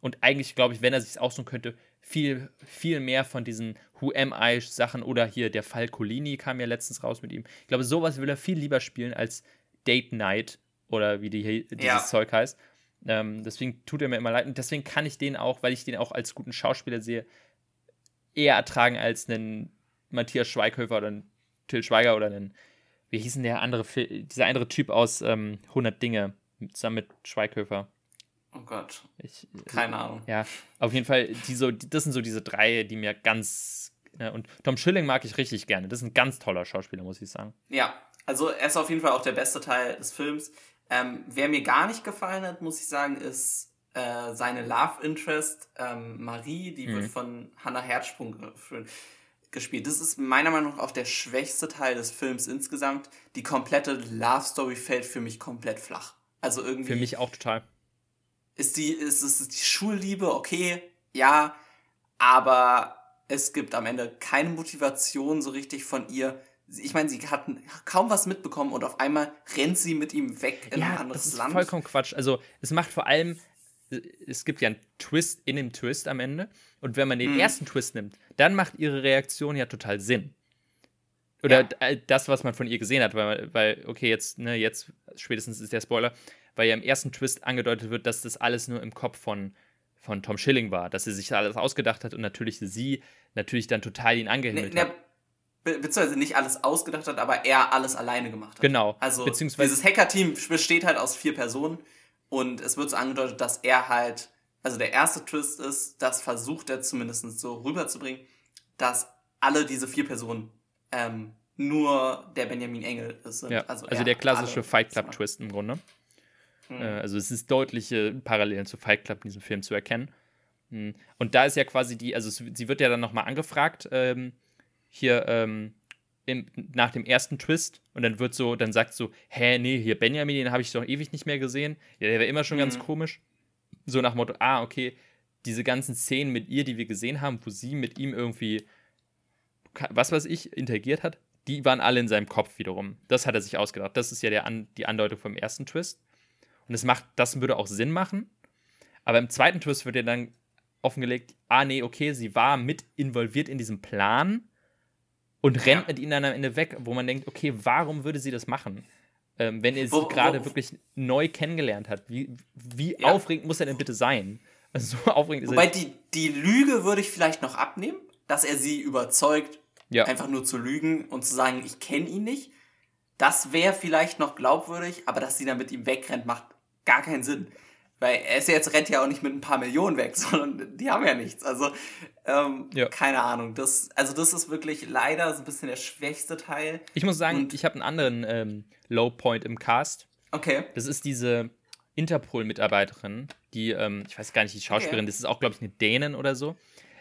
Und eigentlich, glaube ich, wenn er sich aussuchen könnte, viel, viel mehr von diesen Who Am I Sachen oder hier der Fall Colini kam ja letztens raus mit ihm. Ich glaube, sowas will er viel lieber spielen als Date Night oder wie die, dieses ja. Zeug heißt. Ähm, deswegen tut er mir immer leid. Und deswegen kann ich den auch, weil ich den auch als guten Schauspieler sehe, eher ertragen als einen Matthias Schweighöfer oder einen Till Schweiger oder einen, wie hieß denn der andere, dieser andere Typ aus ähm, 100 Dinge zusammen mit Schweighöfer. Oh Gott. Ich, Keine Ahnung. Ja, auf jeden Fall, die so, das sind so diese drei, die mir ganz. Ne, und Tom Schilling mag ich richtig gerne. Das ist ein ganz toller Schauspieler, muss ich sagen. Ja, also er ist auf jeden Fall auch der beste Teil des Films. Ähm, wer mir gar nicht gefallen hat, muss ich sagen, ist äh, seine Love Interest ähm, Marie, die mhm. wird von Hannah Herzsprung gespielt. Das ist meiner Meinung nach auch der schwächste Teil des Films insgesamt. Die komplette Love Story fällt für mich komplett flach. Also irgendwie. Für mich auch total. Ist die, ist, ist die Schulliebe okay? Ja, aber es gibt am Ende keine Motivation so richtig von ihr. Ich meine, sie hat kaum was mitbekommen und auf einmal rennt sie mit ihm weg in ja, ein anderes das ist Land. Vollkommen Quatsch. Also es macht vor allem es gibt ja einen Twist in dem Twist am Ende. Und wenn man den mhm. ersten Twist nimmt, dann macht ihre Reaktion ja total Sinn. Oder ja. Äh, das, was man von ihr gesehen hat, weil, weil okay, jetzt, ne, jetzt spätestens ist der Spoiler, weil ja im ersten Twist angedeutet wird, dass das alles nur im Kopf von, von Tom Schilling war, dass sie sich alles ausgedacht hat und natürlich sie natürlich dann total ihn angehimmelt ne, ne, hat. Be beziehungsweise nicht alles ausgedacht hat, aber er alles alleine gemacht hat. Genau. Also dieses Hacker-Team besteht halt aus vier Personen und es wird so angedeutet, dass er halt, also der erste Twist ist, das versucht er zumindest so rüberzubringen, dass alle diese vier Personen ähm, nur der Benjamin Engel sind. Ja, also, also der klassische Fight Club-Twist im Grunde. Mhm. Äh, also es ist deutliche Parallelen zu Fight Club in diesem Film zu erkennen. Mhm. Und da ist ja quasi die, also sie wird ja dann nochmal angefragt, ähm, hier, ähm, im, nach dem ersten Twist und dann wird so, dann sagt so, hä, nee, hier Benjamin, den habe ich doch ewig nicht mehr gesehen. Ja, der war immer schon mhm. ganz komisch. So nach Motto, ah, okay, diese ganzen Szenen mit ihr, die wir gesehen haben, wo sie mit ihm irgendwie, was weiß ich, interagiert hat, die waren alle in seinem Kopf wiederum. Das hat er sich ausgedacht. Das ist ja der An die Andeutung vom ersten Twist. Und das macht, das würde auch Sinn machen. Aber im zweiten Twist wird ja dann offengelegt, ah, nee, okay, sie war mit involviert in diesem Plan und rennt ja. mit ihnen dann am Ende weg, wo man denkt, okay, warum würde sie das machen? Ähm, wenn er sie gerade wirklich neu kennengelernt hat. Wie, wie ja. aufregend muss er denn bitte sein? (laughs) Also so aufregend ist Wobei er. Die, die Lüge würde ich vielleicht noch abnehmen, dass er sie überzeugt, ja. einfach nur zu lügen und zu sagen, ich kenne ihn nicht. Das wäre vielleicht noch glaubwürdig, aber dass sie dann mit ihm wegrennt, macht gar keinen Sinn. Weil er ist jetzt rennt ja auch nicht mit ein paar Millionen weg, (laughs) sondern die haben ja nichts. Also, ähm, ja. keine Ahnung. Das, also, das ist wirklich leider so ein bisschen der schwächste Teil. Ich muss sagen, Und ich habe einen anderen ähm, Low Point im Cast. Okay. Das ist diese Interpol-Mitarbeiterin, die, ähm, ich weiß gar nicht, die Schauspielerin, okay. das ist auch, glaube ich, eine Dänen oder so.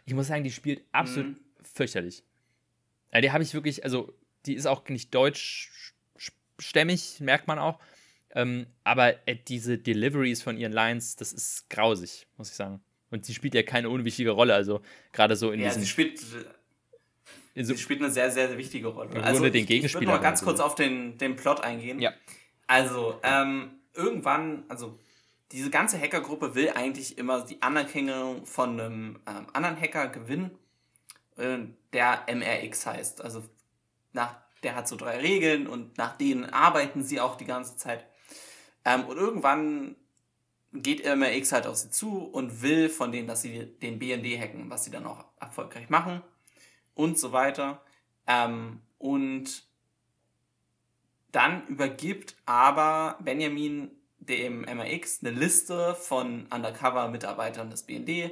Ich muss sagen, die spielt absolut mhm. fürchterlich. Ja, die habe ich wirklich, also, die ist auch nicht deutschstämmig, merkt man auch. Ähm, aber äh, diese Deliveries von ihren Lines, das ist grausig, muss ich sagen. Und sie spielt ja keine unwichtige Rolle, also gerade so in ja, diesem. Sie spielt, so sie spielt eine sehr, sehr wichtige Rolle. Also den ich, ich würde noch ganz kurz auf den, den Plot eingehen. Ja. Also, ähm, irgendwann, also diese ganze Hackergruppe will eigentlich immer die Anerkennung von einem ähm, anderen Hacker gewinnen, äh, der MRX heißt. Also nach, der hat so drei Regeln und nach denen arbeiten sie auch die ganze Zeit. Ähm, und irgendwann geht MRX halt auf sie zu und will von denen, dass sie den BND hacken, was sie dann auch erfolgreich machen und so weiter. Ähm, und dann übergibt aber Benjamin dem MRX eine Liste von Undercover-Mitarbeitern des BND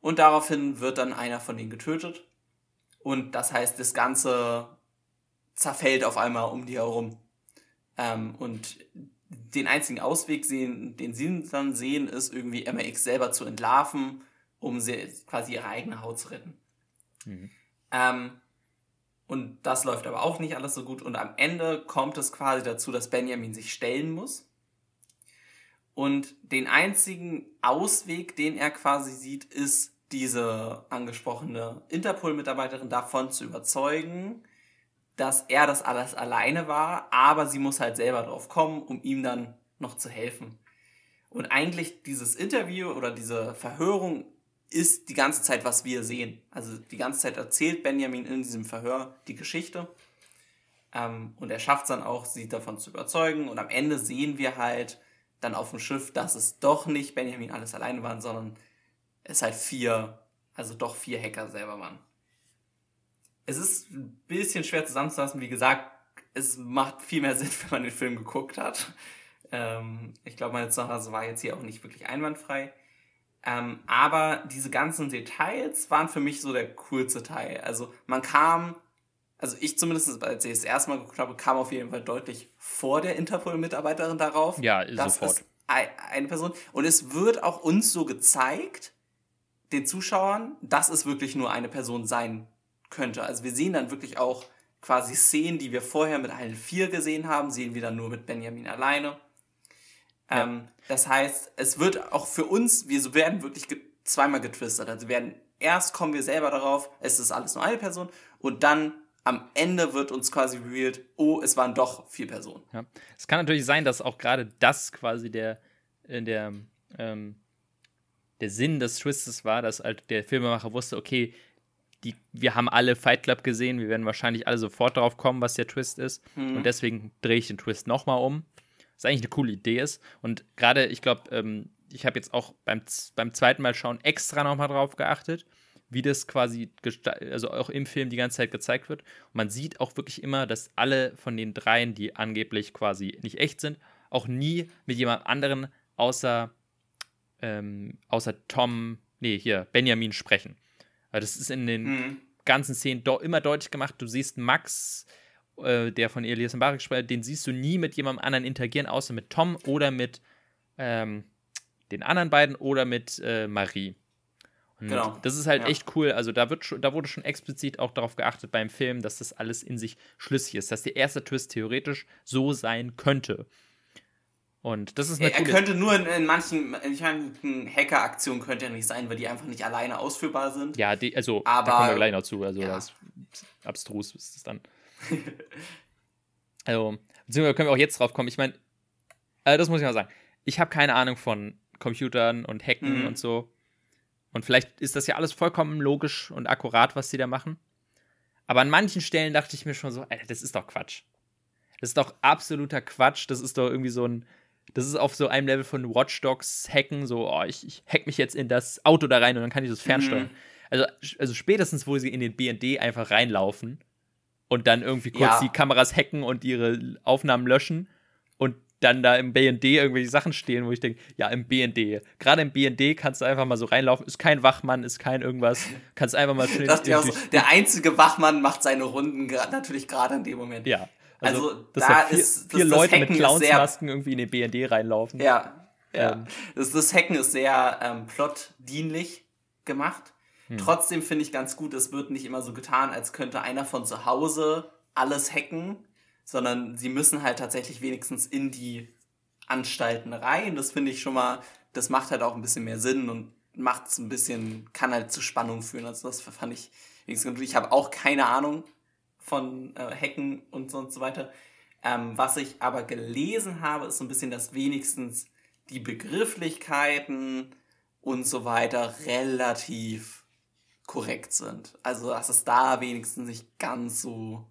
und daraufhin wird dann einer von denen getötet. Und das heißt, das Ganze zerfällt auf einmal um die herum. Ähm, und den einzigen Ausweg, sehen, den sie dann sehen, ist irgendwie MRX selber zu entlarven, um sie quasi ihre eigene Haut zu retten. Mhm. Ähm, und das läuft aber auch nicht alles so gut. Und am Ende kommt es quasi dazu, dass Benjamin sich stellen muss. Und den einzigen Ausweg, den er quasi sieht, ist, diese angesprochene Interpol-Mitarbeiterin davon zu überzeugen, dass er das alles alleine war, aber sie muss halt selber drauf kommen, um ihm dann noch zu helfen. Und eigentlich dieses Interview oder diese Verhörung ist die ganze Zeit, was wir sehen. Also die ganze Zeit erzählt Benjamin in diesem Verhör die Geschichte. Ähm, und er schafft es dann auch, sie davon zu überzeugen. Und am Ende sehen wir halt dann auf dem Schiff, dass es doch nicht Benjamin alles alleine waren, sondern es halt vier, also doch vier Hacker selber waren. Es ist ein bisschen schwer zusammenzufassen. Wie gesagt, es macht viel mehr (laughs) Sinn, wenn man den Film geguckt hat. Ähm, ich glaube, meine Zuhause war jetzt hier auch nicht wirklich einwandfrei. Ähm, aber diese ganzen Details waren für mich so der coolste Teil. Also man kam, also ich zumindest, als ich es erstmal geguckt habe, kam auf jeden Fall deutlich vor der Interpol-Mitarbeiterin darauf. Ja, das sofort. Ist eine Person. Und es wird auch uns so gezeigt, den Zuschauern, dass es wirklich nur eine Person sein könnte. Also wir sehen dann wirklich auch quasi Szenen, die wir vorher mit allen vier gesehen haben, sehen wir dann nur mit Benjamin alleine. Ja. Ähm, das heißt, es wird auch für uns, wir werden wirklich ge zweimal getwistet. Also werden erst kommen wir selber darauf, es ist alles nur eine Person und dann am Ende wird uns quasi revealed, oh, es waren doch vier Personen. Ja. Es kann natürlich sein, dass auch gerade das quasi der, äh, der, ähm, der Sinn des Twistes war, dass halt der Filmemacher wusste, okay, die, wir haben alle Fight Club gesehen, wir werden wahrscheinlich alle sofort darauf kommen, was der Twist ist. Mhm. Und deswegen drehe ich den Twist nochmal um was eigentlich eine coole Idee ist. Und gerade, ich glaube, ähm, ich habe jetzt auch beim, beim zweiten Mal schauen extra nochmal drauf geachtet, wie das quasi, also auch im Film die ganze Zeit gezeigt wird. Und man sieht auch wirklich immer, dass alle von den dreien, die angeblich quasi nicht echt sind, auch nie mit jemand anderen außer, ähm, außer Tom, nee, hier, Benjamin sprechen. Weil das ist in den mhm. ganzen Szenen immer deutlich gemacht. Du siehst Max, äh, der von Elias Mbarek spricht, den siehst du nie mit jemandem anderen interagieren, außer mit Tom oder mit ähm, den anderen beiden oder mit äh, Marie. Und genau. das ist halt ja. echt cool. Also da, wird schon, da wurde schon explizit auch darauf geachtet beim Film, dass das alles in sich schlüssig ist, dass der erste Twist theoretisch so sein könnte. Und das ist eine Er könnte nur in, in manchen, in manchen Hacker-Aktionen könnte er nicht sein, weil die einfach nicht alleine ausführbar sind. Ja, die, also Aber, da kommen wir gleich noch zu. Also ja. das abstrus ist es dann. (laughs) also, beziehungsweise können wir auch jetzt drauf kommen. Ich meine, äh, das muss ich mal sagen. Ich habe keine Ahnung von Computern und Hacken mhm. und so. Und vielleicht ist das ja alles vollkommen logisch und akkurat, was sie da machen. Aber an manchen Stellen dachte ich mir schon so, Alter, das ist doch Quatsch. Das ist doch absoluter Quatsch. Das ist doch irgendwie so ein. Das ist auf so einem Level von Watch Dogs hacken, so, oh, ich, ich hack mich jetzt in das Auto da rein und dann kann ich das fernsteuern. Mhm. Also, also spätestens, wo sie in den BND einfach reinlaufen und dann irgendwie kurz ja. die Kameras hacken und ihre Aufnahmen löschen und dann da im BND irgendwelche Sachen stehen, wo ich denke, ja, im BND. Gerade im BND kannst du einfach mal so reinlaufen, ist kein Wachmann, ist kein irgendwas, kannst einfach mal (laughs) schnell. so, der einzige Wachmann macht seine Runden natürlich gerade in dem Moment. Ja. Also, also da, da vier, ist vier das, Leute das mit Clownsmasken irgendwie in den BND reinlaufen. Ja. Ja. Ähm. Das, das Hacken ist sehr ähm, plotdienlich gemacht. Hm. Trotzdem finde ich ganz gut, es wird nicht immer so getan, als könnte einer von zu Hause alles hacken, sondern sie müssen halt tatsächlich wenigstens in die Anstalten rein. Das finde ich schon mal, das macht halt auch ein bisschen mehr Sinn und macht es ein bisschen, kann halt zu Spannung führen. Also das fand ich Ich habe auch keine Ahnung von äh, Hacken und so und so weiter. Ähm, was ich aber gelesen habe, ist so ein bisschen, dass wenigstens die Begrifflichkeiten und so weiter relativ korrekt sind. Also, dass es da wenigstens nicht ganz so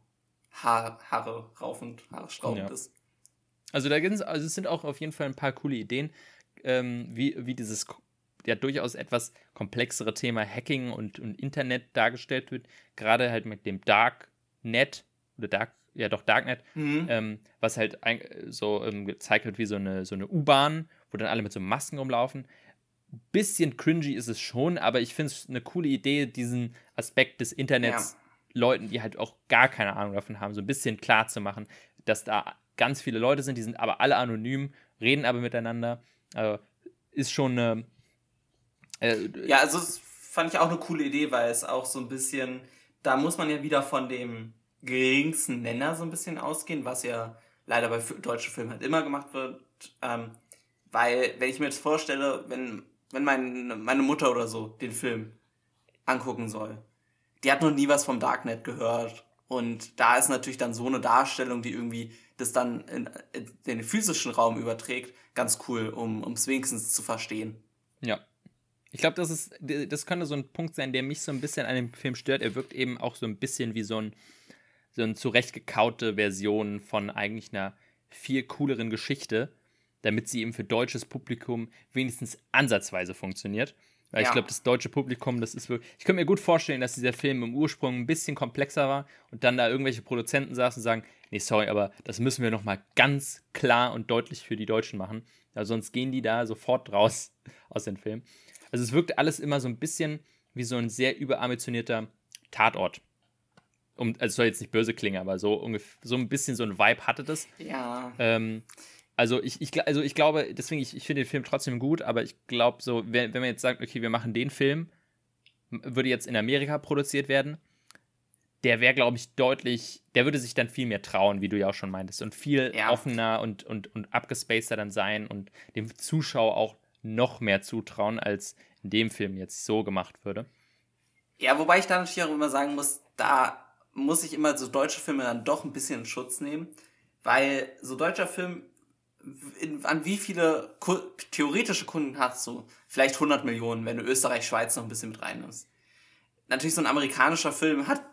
Haare, Haare raufend, Haare schraubend ja. ist. Also, da gibt's, also es sind auch auf jeden Fall ein paar coole Ideen, ähm, wie, wie dieses ja durchaus etwas komplexere Thema Hacking und, und Internet dargestellt wird. Gerade halt mit dem Darknet oder Dark, ja doch Darknet, mhm. ähm, was halt ein, so ähm, gezeigt wird wie so eine, so eine U-Bahn, wo dann alle mit so Masken rumlaufen. Bisschen cringy ist es schon, aber ich finde es eine coole Idee, diesen Aspekt des Internets ja. Leuten, die halt auch gar keine Ahnung davon haben, so ein bisschen klar zu machen, dass da ganz viele Leute sind, die sind aber alle anonym, reden aber miteinander. Also ist schon eine, äh, ja, also das fand ich auch eine coole Idee, weil es auch so ein bisschen, da muss man ja wieder von dem geringsten Nenner so ein bisschen ausgehen, was ja leider bei deutschen Filmen halt immer gemacht wird. Ähm, weil, wenn ich mir jetzt vorstelle, wenn, wenn mein, meine Mutter oder so den Film angucken soll, die hat noch nie was vom Darknet gehört. Und da ist natürlich dann so eine Darstellung, die irgendwie das dann in, in den physischen Raum überträgt, ganz cool, um es wenigstens zu verstehen. Ja, ich glaube, das ist, das könnte so ein Punkt sein, der mich so ein bisschen an dem Film stört. Er wirkt eben auch so ein bisschen wie so ein, so eine zurechtgekaute Version von eigentlich einer viel cooleren Geschichte, damit sie eben für deutsches Publikum wenigstens ansatzweise funktioniert. Weil ja. ich glaube, das deutsche Publikum, das ist wirklich. Ich könnte mir gut vorstellen, dass dieser Film im Ursprung ein bisschen komplexer war und dann da irgendwelche Produzenten saßen und sagen: Nee, sorry, aber das müssen wir nochmal ganz klar und deutlich für die Deutschen machen. Also sonst gehen die da sofort raus (laughs) aus dem Film. Also es wirkt alles immer so ein bisschen wie so ein sehr überambitionierter Tatort. Um, also es soll jetzt nicht böse klingen, aber so ungefähr, so ein bisschen so ein Vibe hatte das. Ja. Ähm, also ich, ich, also ich glaube, deswegen, ich, ich finde den Film trotzdem gut, aber ich glaube so, wenn, wenn man jetzt sagt, okay, wir machen den Film, würde jetzt in Amerika produziert werden, der wäre, glaube ich, deutlich, der würde sich dann viel mehr trauen, wie du ja auch schon meintest, und viel ja. offener und, und, und abgespaceter dann sein und dem Zuschauer auch noch mehr zutrauen, als in dem Film jetzt so gemacht würde. Ja, wobei ich da natürlich auch immer sagen muss, da muss ich immer so deutsche Filme dann doch ein bisschen in Schutz nehmen, weil so deutscher Film, in, an wie viele theoretische Kunden hast du? Vielleicht 100 Millionen, wenn du Österreich, Schweiz noch ein bisschen mit reinnimmst. Natürlich so ein amerikanischer Film hat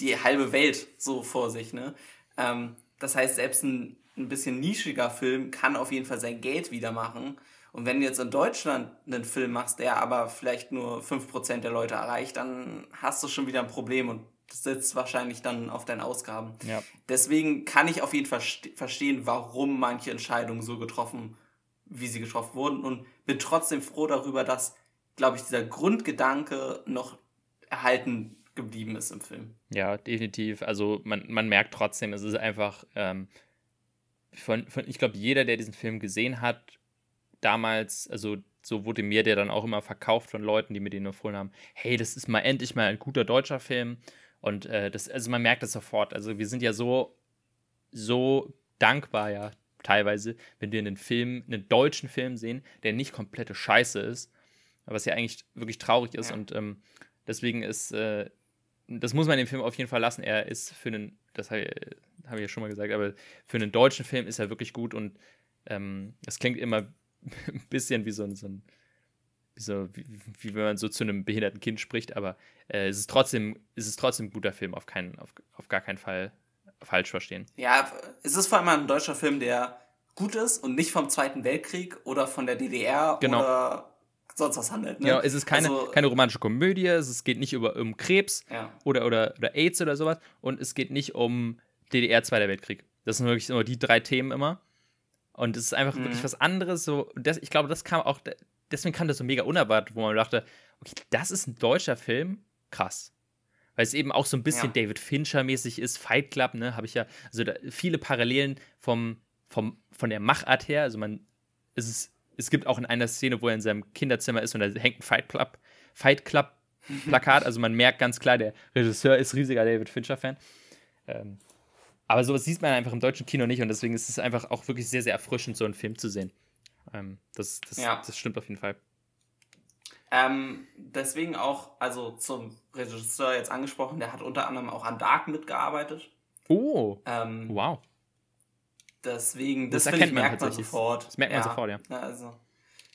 die halbe Welt so vor sich, ne? Ähm, das heißt, selbst ein, ein bisschen nischiger Film kann auf jeden Fall sein Geld wieder machen und wenn du jetzt in Deutschland einen Film machst, der aber vielleicht nur 5% der Leute erreicht, dann hast du schon wieder ein Problem und das sitzt wahrscheinlich dann auf deinen Ausgaben. Ja. Deswegen kann ich auf jeden Fall verstehen, warum manche Entscheidungen so getroffen, wie sie getroffen wurden und bin trotzdem froh darüber, dass, glaube ich, dieser Grundgedanke noch erhalten geblieben ist im Film. Ja, definitiv. Also man, man merkt trotzdem, es ist einfach, ähm, von, von, ich glaube, jeder, der diesen Film gesehen hat, damals, also so wurde mir der dann auch immer verkauft von Leuten, die mir den empfohlen haben, hey, das ist mal endlich mal ein guter deutscher Film. Und äh, das, also man merkt das sofort. Also wir sind ja so, so dankbar, ja, teilweise, wenn wir einen Film, einen deutschen Film sehen, der nicht komplette Scheiße ist, was ja eigentlich wirklich traurig ist. Ja. Und ähm, deswegen ist, äh, das muss man dem Film auf jeden Fall lassen. Er ist für einen, das habe hab ich ja schon mal gesagt, aber für einen deutschen Film ist er wirklich gut und ähm, das klingt immer ein (laughs) bisschen wie so ein, so ein wie, so, wie, wie, wenn man so zu einem behinderten Kind spricht, aber äh, es, ist trotzdem, es ist trotzdem ein guter Film, auf, keinen, auf, auf gar keinen Fall falsch verstehen. Ja, es ist vor allem ein deutscher Film, der gut ist und nicht vom Zweiten Weltkrieg oder von der DDR genau. oder sonst was handelt. Ne? Genau, es ist keine, also, keine romantische Komödie, es geht nicht über, um Krebs ja. oder, oder, oder AIDS oder sowas und es geht nicht um DDR, Zweiter Weltkrieg. Das sind wirklich nur die drei Themen immer. Und es ist einfach mhm. wirklich was anderes. So, das, ich glaube, das kam auch, deswegen kam das so mega unerwartet, wo man dachte, okay, das ist ein deutscher Film, krass. Weil es eben auch so ein bisschen ja. David Fincher-mäßig ist, Fight Club, ne, habe ich ja, also da, viele Parallelen vom, vom, von der Machart her. Also man, es ist, es gibt auch in einer Szene, wo er in seinem Kinderzimmer ist und da hängt ein Fight Club, Fight Club Plakat. (laughs) also man merkt ganz klar, der Regisseur ist riesiger David Fincher-Fan. Ähm, aber sowas sieht man einfach im deutschen Kino nicht und deswegen ist es einfach auch wirklich sehr, sehr erfrischend, so einen Film zu sehen. Ähm, das, das, ja. das stimmt auf jeden Fall. Ähm, deswegen auch, also zum Regisseur jetzt angesprochen, der hat unter anderem auch an Dark mitgearbeitet. Oh. Ähm, wow. Deswegen, das, das erkennt ich, man merkt man sofort. Das merkt man ja. sofort, ja. Also,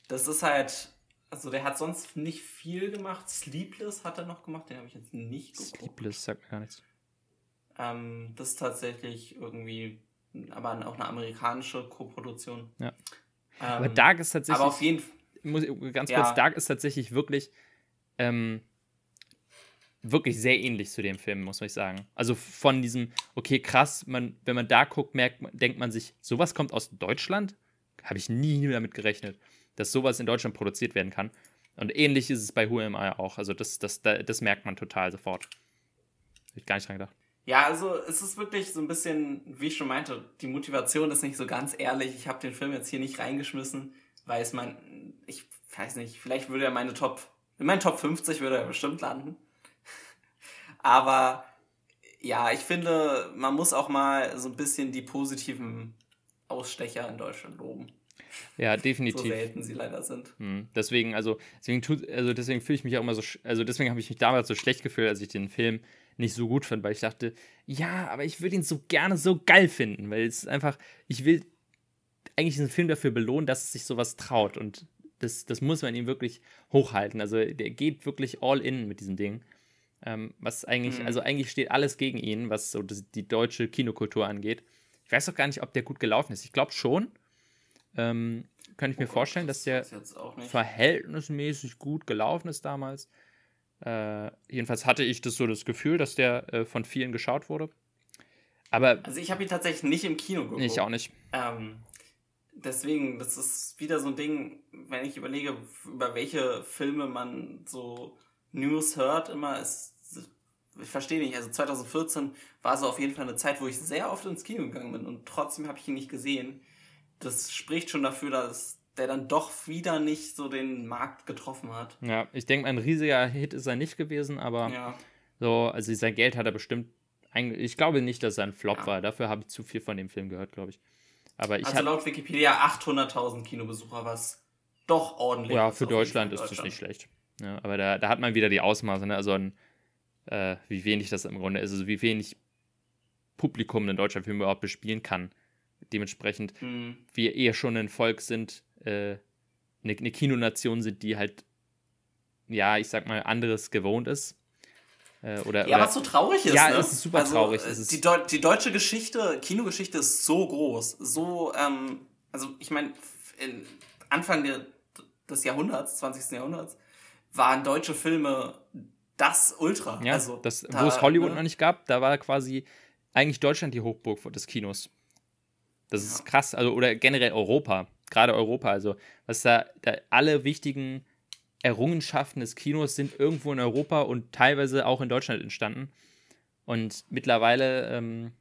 das ist halt, also der hat sonst nicht viel gemacht. Sleepless hat er noch gemacht, den habe ich jetzt nicht geguckt. Sleepless sagt mir gar nichts. Ähm, das ist tatsächlich irgendwie, aber auch eine amerikanische Koproduktion. Ja. Ähm, aber Dark ist tatsächlich. Aber auf jeden Fall. Muss, ganz kurz, ja. Dark ist tatsächlich wirklich, ähm, wirklich sehr ähnlich zu dem Film, muss ich sagen. Also von diesem, okay, krass, man, wenn man da guckt, merkt, denkt man sich, sowas kommt aus Deutschland? Habe ich nie damit gerechnet, dass sowas in Deutschland produziert werden kann. Und ähnlich ist es bei Who Am I auch. Also das, das, das, das merkt man total sofort. Hätte ich gar nicht dran gedacht. Ja, also es ist wirklich so ein bisschen, wie ich schon meinte, die Motivation ist nicht so ganz ehrlich. Ich habe den Film jetzt hier nicht reingeschmissen, weil es mein, ich weiß nicht, vielleicht würde er meine Top, in meinen Top 50 würde er bestimmt landen. (laughs) Aber ja, ich finde, man muss auch mal so ein bisschen die positiven Ausstecher in Deutschland loben. Ja, (laughs) definitiv. So selten sie leider sind. Hm. Deswegen, also, deswegen tut, also deswegen fühle ich mich auch immer so, also deswegen habe ich mich damals so schlecht gefühlt, als ich den Film nicht so gut fand, weil ich dachte, ja, aber ich würde ihn so gerne so geil finden, weil es einfach, ich will eigentlich diesen Film dafür belohnen, dass es sich sowas traut und das, das muss man ihm wirklich hochhalten. Also der geht wirklich all in mit diesem Ding. Ähm, was eigentlich, mhm. also eigentlich steht alles gegen ihn, was so das, die deutsche Kinokultur angeht. Ich weiß auch gar nicht, ob der gut gelaufen ist. Ich glaube schon. Ähm, kann ich oh mir Gott, vorstellen, dass der verhältnismäßig gut gelaufen ist damals. Äh, jedenfalls hatte ich das so das Gefühl, dass der äh, von vielen geschaut wurde. Aber also ich habe ihn tatsächlich nicht im Kino geguckt. Ich auch nicht. Ähm, deswegen, das ist wieder so ein Ding, wenn ich überlege, über welche Filme man so News hört, immer ist, ich verstehe nicht, also 2014 war so auf jeden Fall eine Zeit, wo ich sehr oft ins Kino gegangen bin und trotzdem habe ich ihn nicht gesehen. Das spricht schon dafür, dass der dann doch wieder nicht so den Markt getroffen hat. Ja, ich denke, ein riesiger Hit ist er nicht gewesen, aber ja. so, also sein Geld hat er bestimmt. Ich glaube nicht, dass er ein Flop ja. war. Dafür habe ich zu viel von dem Film gehört, glaube ich. Aber ich also laut Wikipedia 800.000 Kinobesucher, was doch ordentlich Ja, für Deutschland ist das nicht schlecht. Ja, aber da, da hat man wieder die Ausmaße, ne? also ein, äh, wie wenig das im Grunde ist, also wie wenig Publikum ein deutscher Film überhaupt bespielen kann. Dementsprechend, mhm. wir eher schon ein Volk sind, äh, eine, eine Kinonation sind, die halt, ja, ich sag mal, anderes gewohnt ist. Äh, oder, ja, oder, was so traurig ist. Ja, ne? es ist super also, traurig. Es ist die, Deu die deutsche Geschichte, Kinogeschichte ist so groß, so, ähm, also ich meine, Anfang der, des Jahrhunderts, 20. Jahrhunderts, waren deutsche Filme das Ultra. Ja, also, das, da, wo es Hollywood ne? noch nicht gab, da war quasi eigentlich Deutschland die Hochburg des Kinos. Das ist ja. krass, also oder generell Europa, gerade Europa, also was da, da alle wichtigen Errungenschaften des Kinos sind irgendwo in Europa und teilweise auch in Deutschland entstanden. Und mittlerweile, ähm,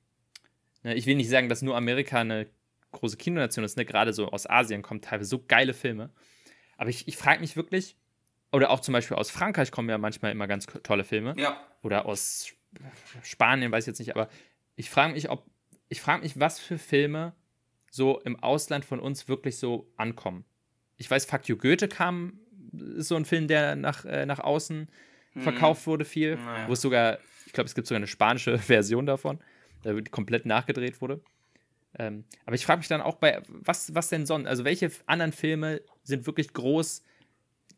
ne, ich will nicht sagen, dass nur Amerika eine große Kinonation ist, ne? gerade so aus Asien kommen teilweise so geile Filme. Aber ich, ich frage mich wirklich, oder auch zum Beispiel aus Frankreich kommen ja manchmal immer ganz tolle Filme. Ja. Oder aus Spanien, weiß ich jetzt nicht, aber ich frage mich, ob, ich frage mich, was für Filme so im Ausland von uns wirklich so ankommen. Ich weiß, Fuck You Goethe kam, ist so ein Film, der nach, äh, nach außen hm. verkauft wurde viel, naja. wo es sogar, ich glaube, es gibt sogar eine spanische (laughs) Version davon, die komplett nachgedreht wurde. Ähm, aber ich frage mich dann auch bei, was, was denn sonst, also welche anderen Filme sind wirklich groß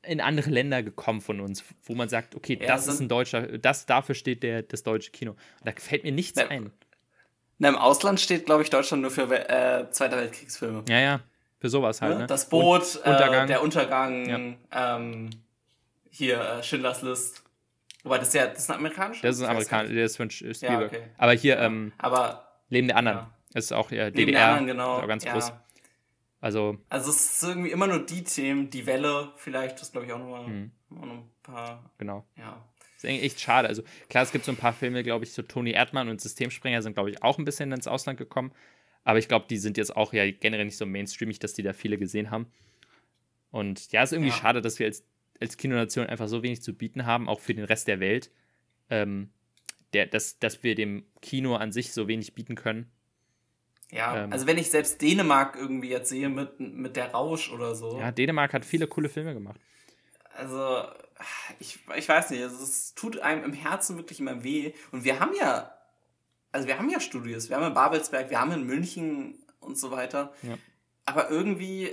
in andere Länder gekommen von uns, wo man sagt, okay, ja, das ist ein deutscher, das dafür steht der, das deutsche Kino. Und da fällt mir nichts na, ein. Na, Im Ausland steht, glaube ich, Deutschland nur für äh, Zweiter Weltkriegsfilme. Ja, ja, für sowas halt. Ne? Das Boot, Und, Untergang. Äh, der Untergang, ja. ähm, hier äh, Schindlers List. Wobei das ist ja, das ist ein amerikanischer. Das ist ein amerikanischer, der ist von Spielberg. Ja, okay. Aber hier, ähm, Aber, Leben der anderen. Ja. ist auch ja, DDR. Der anderen, genau. Ist auch ganz groß. Also, also es ist irgendwie immer nur die Themen, die Welle vielleicht, das glaube ich auch nochmal mhm. noch ein paar. Genau. Ja. Das ist echt schade. Also klar, es gibt so ein paar Filme, glaube ich, so Toni Erdmann und Systemsprenger sind, glaube ich, auch ein bisschen ins Ausland gekommen. Aber ich glaube, die sind jetzt auch ja generell nicht so mainstreamig, dass die da viele gesehen haben. Und ja, es ist irgendwie ja. schade, dass wir als, als Kinonation einfach so wenig zu bieten haben, auch für den Rest der Welt. Ähm, der, dass, dass wir dem Kino an sich so wenig bieten können. Ja, ähm, also wenn ich selbst Dänemark irgendwie jetzt sehe mit, mit der Rausch oder so. Ja, Dänemark hat viele coole Filme gemacht. Also ich, ich weiß nicht, also es tut einem im Herzen wirklich immer weh. Und wir haben ja, also wir haben ja Studios, wir haben in Babelsberg, wir haben in München und so weiter. Ja. Aber irgendwie,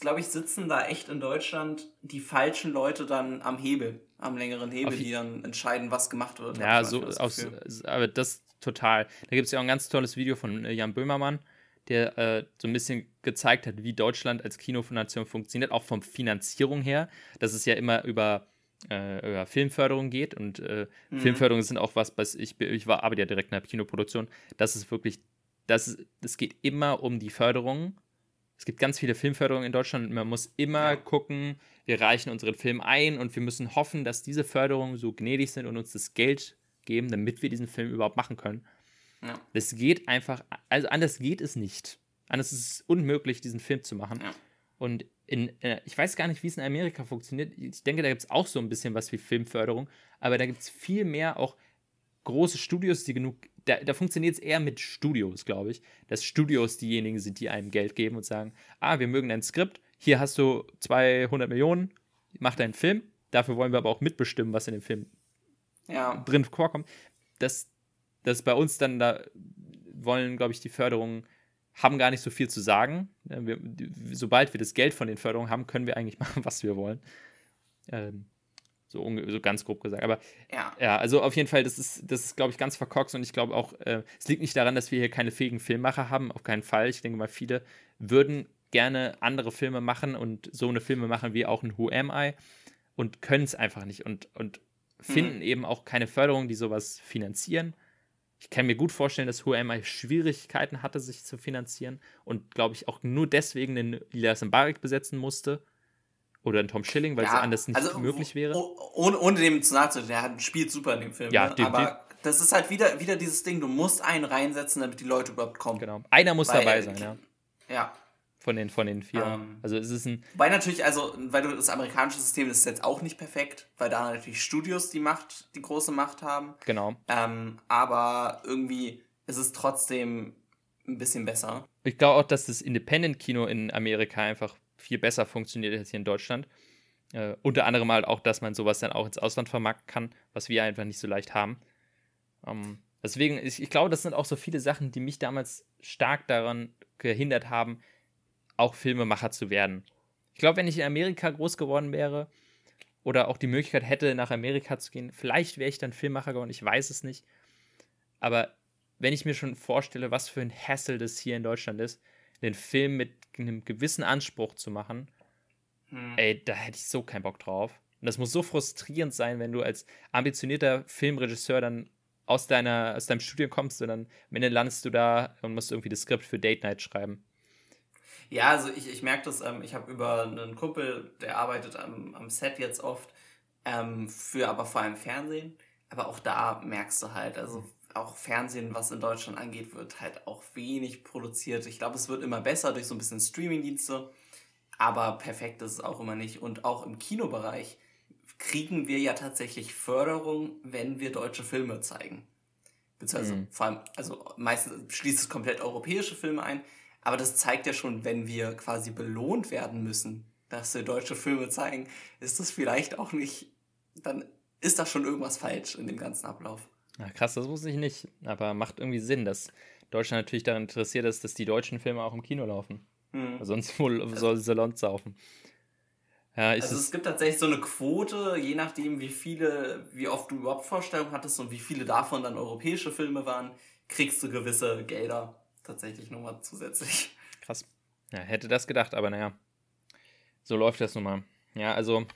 glaube ich, sitzen da echt in Deutschland die falschen Leute dann am Hebel, am längeren Hebel, die dann entscheiden, was gemacht wird. Ja, so aus, aber das total. Da gibt es ja auch ein ganz tolles Video von äh, Jan Böhmermann, der äh, so ein bisschen gezeigt hat, wie Deutschland als Kinonation funktioniert, auch von Finanzierung her. Dass es ja immer über äh, über Filmförderung geht und äh, mhm. Filmförderung sind auch was, was ich, ich war, arbeite ja direkt in der Kinoproduktion, das ist wirklich, das es geht immer um die Förderung. Es gibt ganz viele Filmförderungen in Deutschland und man muss immer ja. gucken, wir reichen unseren Film ein und wir müssen hoffen, dass diese Förderungen so gnädig sind und uns das Geld geben, damit wir diesen Film überhaupt machen können. Ja. Es geht einfach, also anders geht es nicht. Anders ist es unmöglich, diesen Film zu machen. Ja. Und in, äh, ich weiß gar nicht, wie es in Amerika funktioniert. Ich denke, da gibt es auch so ein bisschen was wie Filmförderung, aber da gibt es viel mehr auch große Studios, die genug. Da, da funktioniert es eher mit Studios, glaube ich, dass Studios diejenigen sind, die einem Geld geben und sagen: Ah, wir mögen dein Skript, hier hast du 200 Millionen, mach deinen Film. Dafür wollen wir aber auch mitbestimmen, was in dem Film ja. drin vorkommt. Das, das bei uns dann da wollen, glaube ich, die Förderungen haben gar nicht so viel zu sagen. Wir, sobald wir das Geld von den Förderungen haben, können wir eigentlich (laughs) machen, was wir wollen. Ähm, so, so, ganz grob gesagt. Aber ja. ja, also auf jeden Fall, das ist, das ist, glaube ich, ganz verkorkst und ich glaube auch, äh, es liegt nicht daran, dass wir hier keine fähigen Filmmacher haben, auf keinen Fall. Ich denke mal, viele würden gerne andere Filme machen und so eine Filme machen wie auch ein Who Am I und können es einfach nicht und, und finden hm. eben auch keine Förderung, die sowas finanzieren ich kann mir gut vorstellen, dass HMI Schwierigkeiten hatte, sich zu finanzieren und glaube ich auch nur deswegen den Elias Mbarek besetzen musste. Oder einen Tom Schilling, weil ja, es anders nicht also, möglich wäre. Ohne, ohne dem zu zu der spielt super in dem Film. Ja, ne? die, aber die, das ist halt wieder, wieder dieses Ding, du musst einen reinsetzen, damit die Leute überhaupt kommen. Genau. Einer muss weil, dabei sein, ja. Ja. Von den, von den vier. Ähm, also es ist ein. Weil natürlich, also, weil du das amerikanische System ist jetzt auch nicht perfekt, weil da natürlich Studios die Macht, die große Macht haben. Genau. Ähm, aber irgendwie ist es trotzdem ein bisschen besser. Ich glaube auch, dass das Independent-Kino in Amerika einfach viel besser funktioniert als hier in Deutschland. Äh, unter anderem halt auch, dass man sowas dann auch ins Ausland vermarkten kann, was wir einfach nicht so leicht haben. Ähm, deswegen, ich, ich glaube, das sind auch so viele Sachen, die mich damals stark daran gehindert haben, auch Filmemacher zu werden. Ich glaube, wenn ich in Amerika groß geworden wäre oder auch die Möglichkeit hätte, nach Amerika zu gehen, vielleicht wäre ich dann Filmemacher geworden, ich weiß es nicht. Aber wenn ich mir schon vorstelle, was für ein Hassel das hier in Deutschland ist, den Film mit einem gewissen Anspruch zu machen, hm. ey, da hätte ich so keinen Bock drauf. Und das muss so frustrierend sein, wenn du als ambitionierter Filmregisseur dann aus, deiner, aus deinem Studium kommst und dann am Ende landest du da und musst irgendwie das Skript für Date Night schreiben. Ja, also ich, ich merke das, ähm, ich habe über einen Kumpel, der arbeitet am, am Set jetzt oft, ähm, für aber vor allem Fernsehen. Aber auch da merkst du halt, also auch Fernsehen, was in Deutschland angeht, wird halt auch wenig produziert. Ich glaube, es wird immer besser durch so ein bisschen Streamingdienste, aber perfekt ist es auch immer nicht. Und auch im Kinobereich kriegen wir ja tatsächlich Förderung, wenn wir deutsche Filme zeigen. Beziehungsweise mhm. vor allem, also meistens schließt es komplett europäische Filme ein, aber das zeigt ja schon, wenn wir quasi belohnt werden müssen, dass wir deutsche Filme zeigen, ist das vielleicht auch nicht, dann ist da schon irgendwas falsch in dem ganzen Ablauf. Ja, krass, das wusste ich nicht. Aber macht irgendwie Sinn, dass Deutschland natürlich daran interessiert ist, dass die deutschen Filme auch im Kino laufen. Mhm. Sonst wohl also, soll Salon saufen. Ja, also es gibt tatsächlich so eine Quote, je nachdem, wie viele, wie oft du überhaupt Vorstellungen hattest und wie viele davon dann europäische Filme waren, kriegst du gewisse Gelder tatsächlich nochmal zusätzlich. Krass. Ja, hätte das gedacht, aber naja. So läuft das nun mal. Ja, also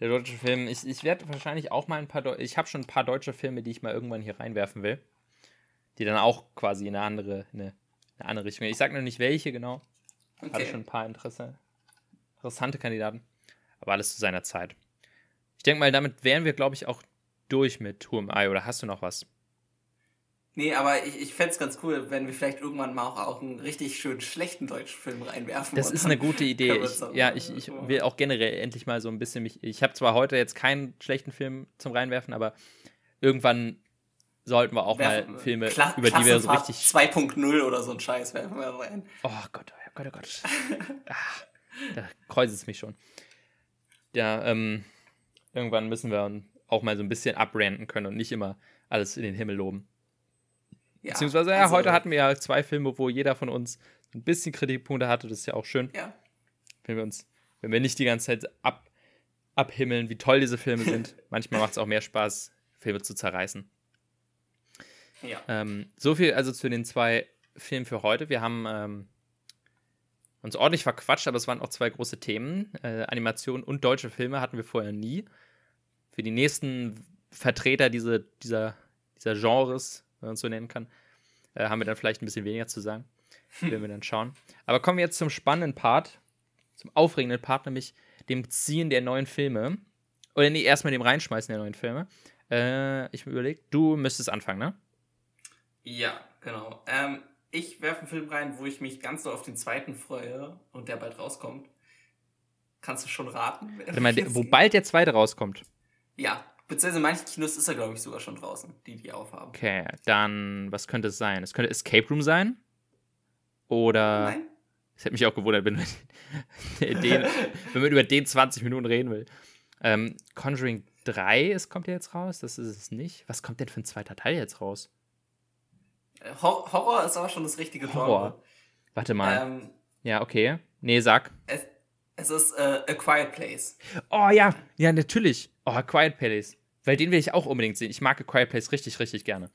der deutsche Film, ich, ich werde wahrscheinlich auch mal ein paar, Deu ich habe schon ein paar deutsche Filme, die ich mal irgendwann hier reinwerfen will. Die dann auch quasi in eine andere, in eine, eine andere Richtung. Ich sage noch nicht welche genau. Okay. Hatte schon ein paar Interesse, interessante Kandidaten. Aber alles zu seiner Zeit. Ich denke mal, damit wären wir, glaube ich, auch durch mit Who Am I. Oder hast du noch was? Nee, aber ich, ich fände es ganz cool, wenn wir vielleicht irgendwann mal auch, auch einen richtig schönen schlechten deutschen Film reinwerfen. Das ist eine gute Idee. Ich, ja, ich, ich will auch generell endlich mal so ein bisschen mich. Ich habe zwar heute jetzt keinen schlechten Film zum Reinwerfen, aber irgendwann sollten wir auch werfen, mal Filme, Kla über die wir so richtig. 2.0 oder so ein Scheiß werfen wir rein. Oh Gott, oh Gott, oh Gott. Ach, da kreuzt es mich schon. ja, ähm, irgendwann müssen wir auch mal so ein bisschen abranden können und nicht immer alles in den Himmel loben. Ja, Beziehungsweise, ja, also, heute hatten wir ja zwei Filme, wo jeder von uns ein bisschen Kritikpunkte hatte. Das ist ja auch schön. Ja. Wenn wir uns, wenn wir nicht die ganze Zeit ab, abhimmeln, wie toll diese Filme sind. (laughs) Manchmal macht es auch mehr Spaß, Filme zu zerreißen. Ja. Ähm, so viel also zu den zwei Filmen für heute. Wir haben ähm, uns ordentlich verquatscht, aber es waren auch zwei große Themen. Äh, Animation und deutsche Filme hatten wir vorher nie. Für die nächsten Vertreter diese, dieser, dieser Genres, wenn man es so nennen kann, äh, haben wir dann vielleicht ein bisschen weniger zu sagen. (laughs) Werden wir dann schauen. Aber kommen wir jetzt zum spannenden Part, zum aufregenden Part, nämlich dem Ziehen der neuen Filme. Oder nee, erstmal dem Reinschmeißen der neuen Filme. Äh, ich mir überlegt, du müsstest anfangen, ne? Ja, genau. Ähm, ich werfe einen Film rein, wo ich mich ganz so auf den zweiten freue und der bald rauskommt. Kannst du schon raten? Warte mal, (laughs) wo bald der zweite rauskommt. Ja, beziehungsweise in manchen Kinos ist er, glaube ich, sogar schon draußen, die die aufhaben. Okay, dann, was könnte es sein? Es könnte Escape Room sein? Oder. Nein. Es hätte mich auch gewundert, wenn man, den, (laughs) wenn man über den 20 Minuten reden will. Ähm, Conjuring 3 ist, kommt ja jetzt raus, das ist es nicht. Was kommt denn für ein zweiter Teil jetzt raus? Hor Horror ist aber schon das richtige Horror. Genre. Warte mal. Ähm, ja, okay. Nee, sag. Es, es ist äh, A Quiet Place. Oh ja, ja, natürlich. Oh, A Quiet Place. Weil den will ich auch unbedingt sehen. Ich mag A Quiet Place richtig, richtig gerne.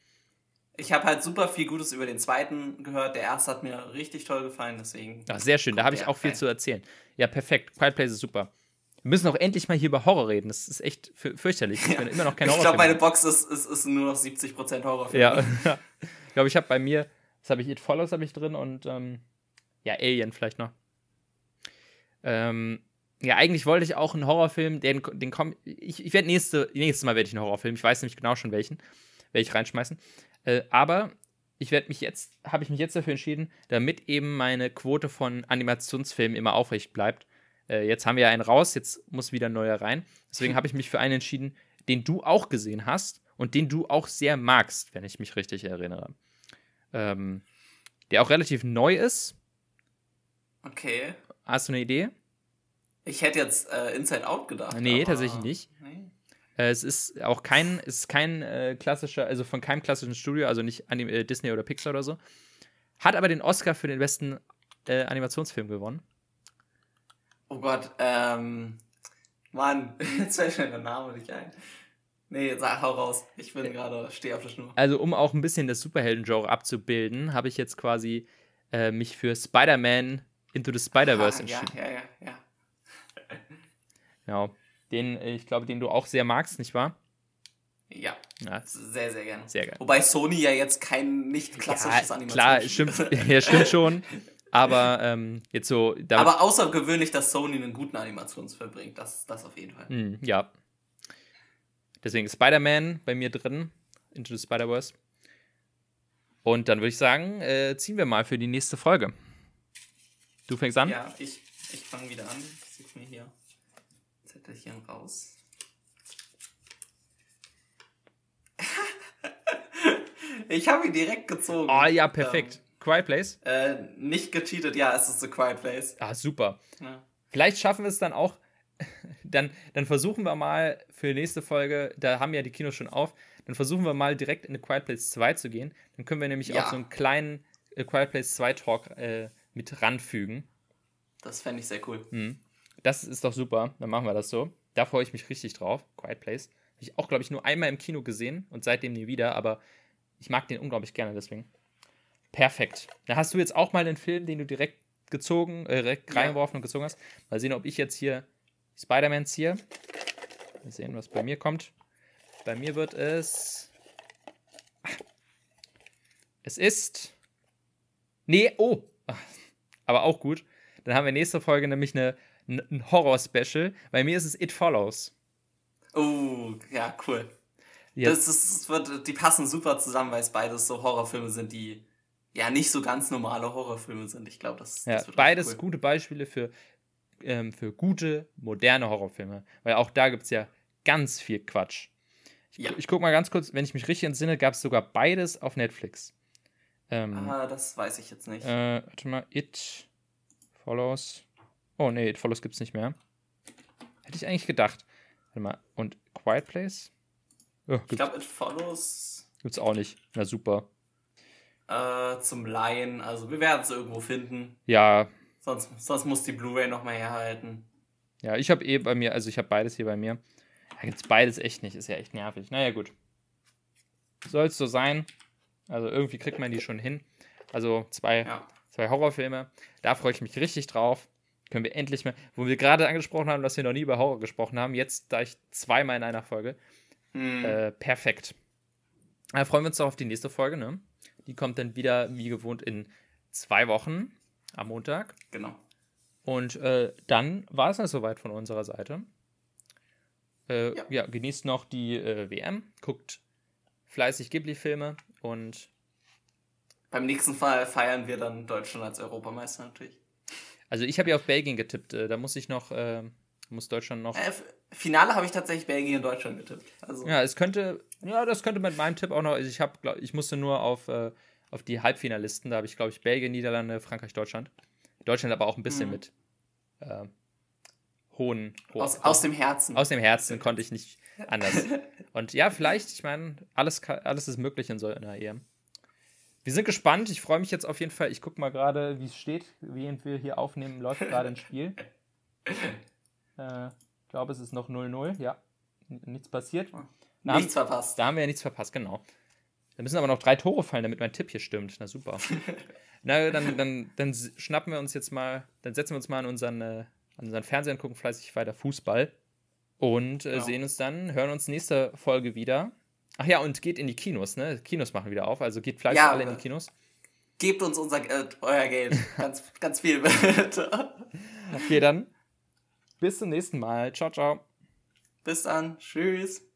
Ich habe halt super viel Gutes über den zweiten gehört. Der erste hat mir richtig toll gefallen, deswegen. Ach, sehr schön, da habe ich auch viel zu erzählen. Ja, perfekt. Quiet Place ist super. Wir müssen auch endlich mal hier über Horror reden. Das ist echt fürchterlich. Ich, ja. immer noch kein ich glaube, meine Box ist, ist, ist nur noch 70% Horrorfilm. (laughs) Ja, ich glaube, ich habe bei mir, das habe ich It Follows habe ich drin und ähm, ja, Alien vielleicht noch. Ähm, ja, eigentlich wollte ich auch einen Horrorfilm, den, den komm, ich, ich werde nächste, nächstes Mal werde ich einen Horrorfilm, ich weiß nämlich genau schon welchen, werde ich reinschmeißen. Äh, aber ich werde mich jetzt, habe ich mich jetzt dafür entschieden, damit eben meine Quote von Animationsfilmen immer aufrecht bleibt. Äh, jetzt haben wir ja einen raus, jetzt muss wieder ein neuer rein. Deswegen habe ich mich für einen entschieden, den du auch gesehen hast und den du auch sehr magst, wenn ich mich richtig erinnere. Ähm, der auch relativ neu ist. Okay. Hast du eine Idee? Ich hätte jetzt äh, Inside Out gedacht. Nee, tatsächlich nicht. Nee. Äh, es ist auch kein, ist kein äh, klassischer, also von keinem klassischen Studio, also nicht Anim äh, Disney oder Pixar oder so. Hat aber den Oscar für den besten äh, Animationsfilm gewonnen. Oh Gott, ähm, Mann, (laughs) jetzt fällt mir der Name nicht ein. Nee, sag, hau raus. Ich bin gerade, stehe auf der Schnur. Also, um auch ein bisschen das Superhelden-Genre abzubilden, habe ich jetzt quasi äh, mich für Spider-Man Into the Spider-Verse entschieden. Ja, ja, ja, ja. (laughs) Genau. Den, ich glaube, den du auch sehr magst, nicht wahr? Ja, ja. Sehr, sehr gerne. Sehr gerne. Wobei Sony ja jetzt kein nicht klassisches ja, Animation Klar, stimmt, (laughs) ja, stimmt schon. Aber ähm, jetzt so. Aber außergewöhnlich, dass Sony einen guten Animationsfilm bringt. Das, das auf jeden Fall. Mm, ja. Deswegen Spider-Man bei mir drin. Into the Spider-Verse. Und dann würde ich sagen, äh, ziehen wir mal für die nächste Folge. Du fängst an? Ja, ich, ich fange wieder an. Ich suche mir hier Zettelchen raus. (laughs) ich habe ihn direkt gezogen. Oh ja, perfekt. Ähm, Quiet Place? Äh, nicht gecheatet, ja, es ist The Quiet Place. Ah, super. Ja. Vielleicht schaffen wir es dann auch. (laughs) dann, dann versuchen wir mal für die nächste Folge, da haben ja die Kinos schon auf, dann versuchen wir mal direkt in The Quiet Place 2 zu gehen. Dann können wir nämlich ja. auch so einen kleinen The Quiet Place 2 Talk äh, mit ranfügen. Das fände ich sehr cool. Mhm. Das ist doch super. Dann machen wir das so. Da freue ich mich richtig drauf. Quiet Place. Habe ich auch, glaube ich, nur einmal im Kino gesehen und seitdem nie wieder, aber ich mag den unglaublich gerne deswegen. Perfekt. Da hast du jetzt auch mal einen Film, den du direkt gezogen, äh, direkt ja. reingeworfen und gezogen hast. Mal sehen, ob ich jetzt hier Spider-Man ziehe. Mal sehen, was bei mir kommt. Bei mir wird es. Es ist. Nee, oh. (laughs) Aber auch gut. Dann haben wir nächste Folge nämlich eine, ein Horror-Special. Bei mir ist es It Follows. Oh, ja, cool. Das, ist, wird, die passen super zusammen, weil es beides so Horrorfilme sind, die ja nicht so ganz normale Horrorfilme sind. Ich glaube, das, ja, das beides cool. gute Beispiele für, ähm, für gute, moderne Horrorfilme. Weil auch da gibt es ja ganz viel Quatsch. Ich, ja. ich gucke mal ganz kurz, wenn ich mich richtig entsinne, gab es sogar beides auf Netflix. Ähm, ah, das weiß ich jetzt nicht. Äh, warte mal, It Follows. Oh nee, It Follows gibt es nicht mehr. Hätte ich eigentlich gedacht. Warte mal. Und Quiet Place? Oh, ich glaube, It Follows. Gibt's auch nicht. Na super. Äh, zum Laien. Also wir werden es irgendwo finden. Ja. Sonst, sonst muss die Blu-ray nochmal herhalten. Ja, ich habe eh bei mir, also ich habe beides hier bei mir. Da gibt's beides echt nicht. Ist ja echt nervig. Naja, gut. Soll es so sein. Also irgendwie kriegt man die schon hin. Also zwei, ja. zwei Horrorfilme. Da freue ich mich richtig drauf. Können wir endlich mal, wo wir gerade angesprochen haben, dass wir noch nie über Horror gesprochen haben, jetzt da ich zweimal in einer Folge. Mhm. Äh, perfekt. Da freuen wir uns doch auf die nächste Folge, ne? Die kommt dann wieder, wie gewohnt, in zwei Wochen am Montag. Genau. Und äh, dann war es dann soweit von unserer Seite. Äh, ja. ja. genießt noch die äh, WM, guckt fleißig Ghibli-Filme und. Beim nächsten Fall feiern wir dann Deutschland als Europameister natürlich. Also ich habe ja auf Belgien getippt. Äh, da muss ich noch, äh, muss Deutschland noch. Äh, Finale habe ich tatsächlich Belgien und Deutschland getippt. Also. Ja, es könnte, ja, das könnte mit meinem Tipp auch noch. Also ich habe, ich musste nur auf, äh, auf die Halbfinalisten. Da habe ich, glaube ich, Belgien, Niederlande, Frankreich, Deutschland. Deutschland aber auch ein bisschen mhm. mit äh, hohen, hohen aus, aus, dem Herzen. Aus dem Herzen konnte ich nicht anders. (laughs) und ja, vielleicht, ich meine, alles, alles ist möglich in so einer EM. Wir sind gespannt. Ich freue mich jetzt auf jeden Fall. Ich gucke mal gerade, wie es steht. Während wir hier aufnehmen, läuft gerade ein Spiel. (laughs) Äh, ich glaube, es ist noch 0-0. Ja, nichts passiert. Da nichts haben, verpasst. Da haben wir ja nichts verpasst, genau. Da müssen aber noch drei Tore fallen, damit mein Tipp hier stimmt. Na super. (laughs) Na, dann, dann, dann schnappen wir uns jetzt mal, dann setzen wir uns mal an unseren, äh, an unseren Fernseher und gucken fleißig weiter Fußball. Und äh, genau. sehen uns dann, hören uns nächste Folge wieder. Ach ja, und geht in die Kinos, ne? Kinos machen wieder auf, also geht fleißig ja, alle in die Kinos. Gebt uns unser Geld, euer Geld. (laughs) ganz, ganz viel bitte. Okay, dann bis zum nächsten Mal. Ciao, ciao. Bis dann. Tschüss.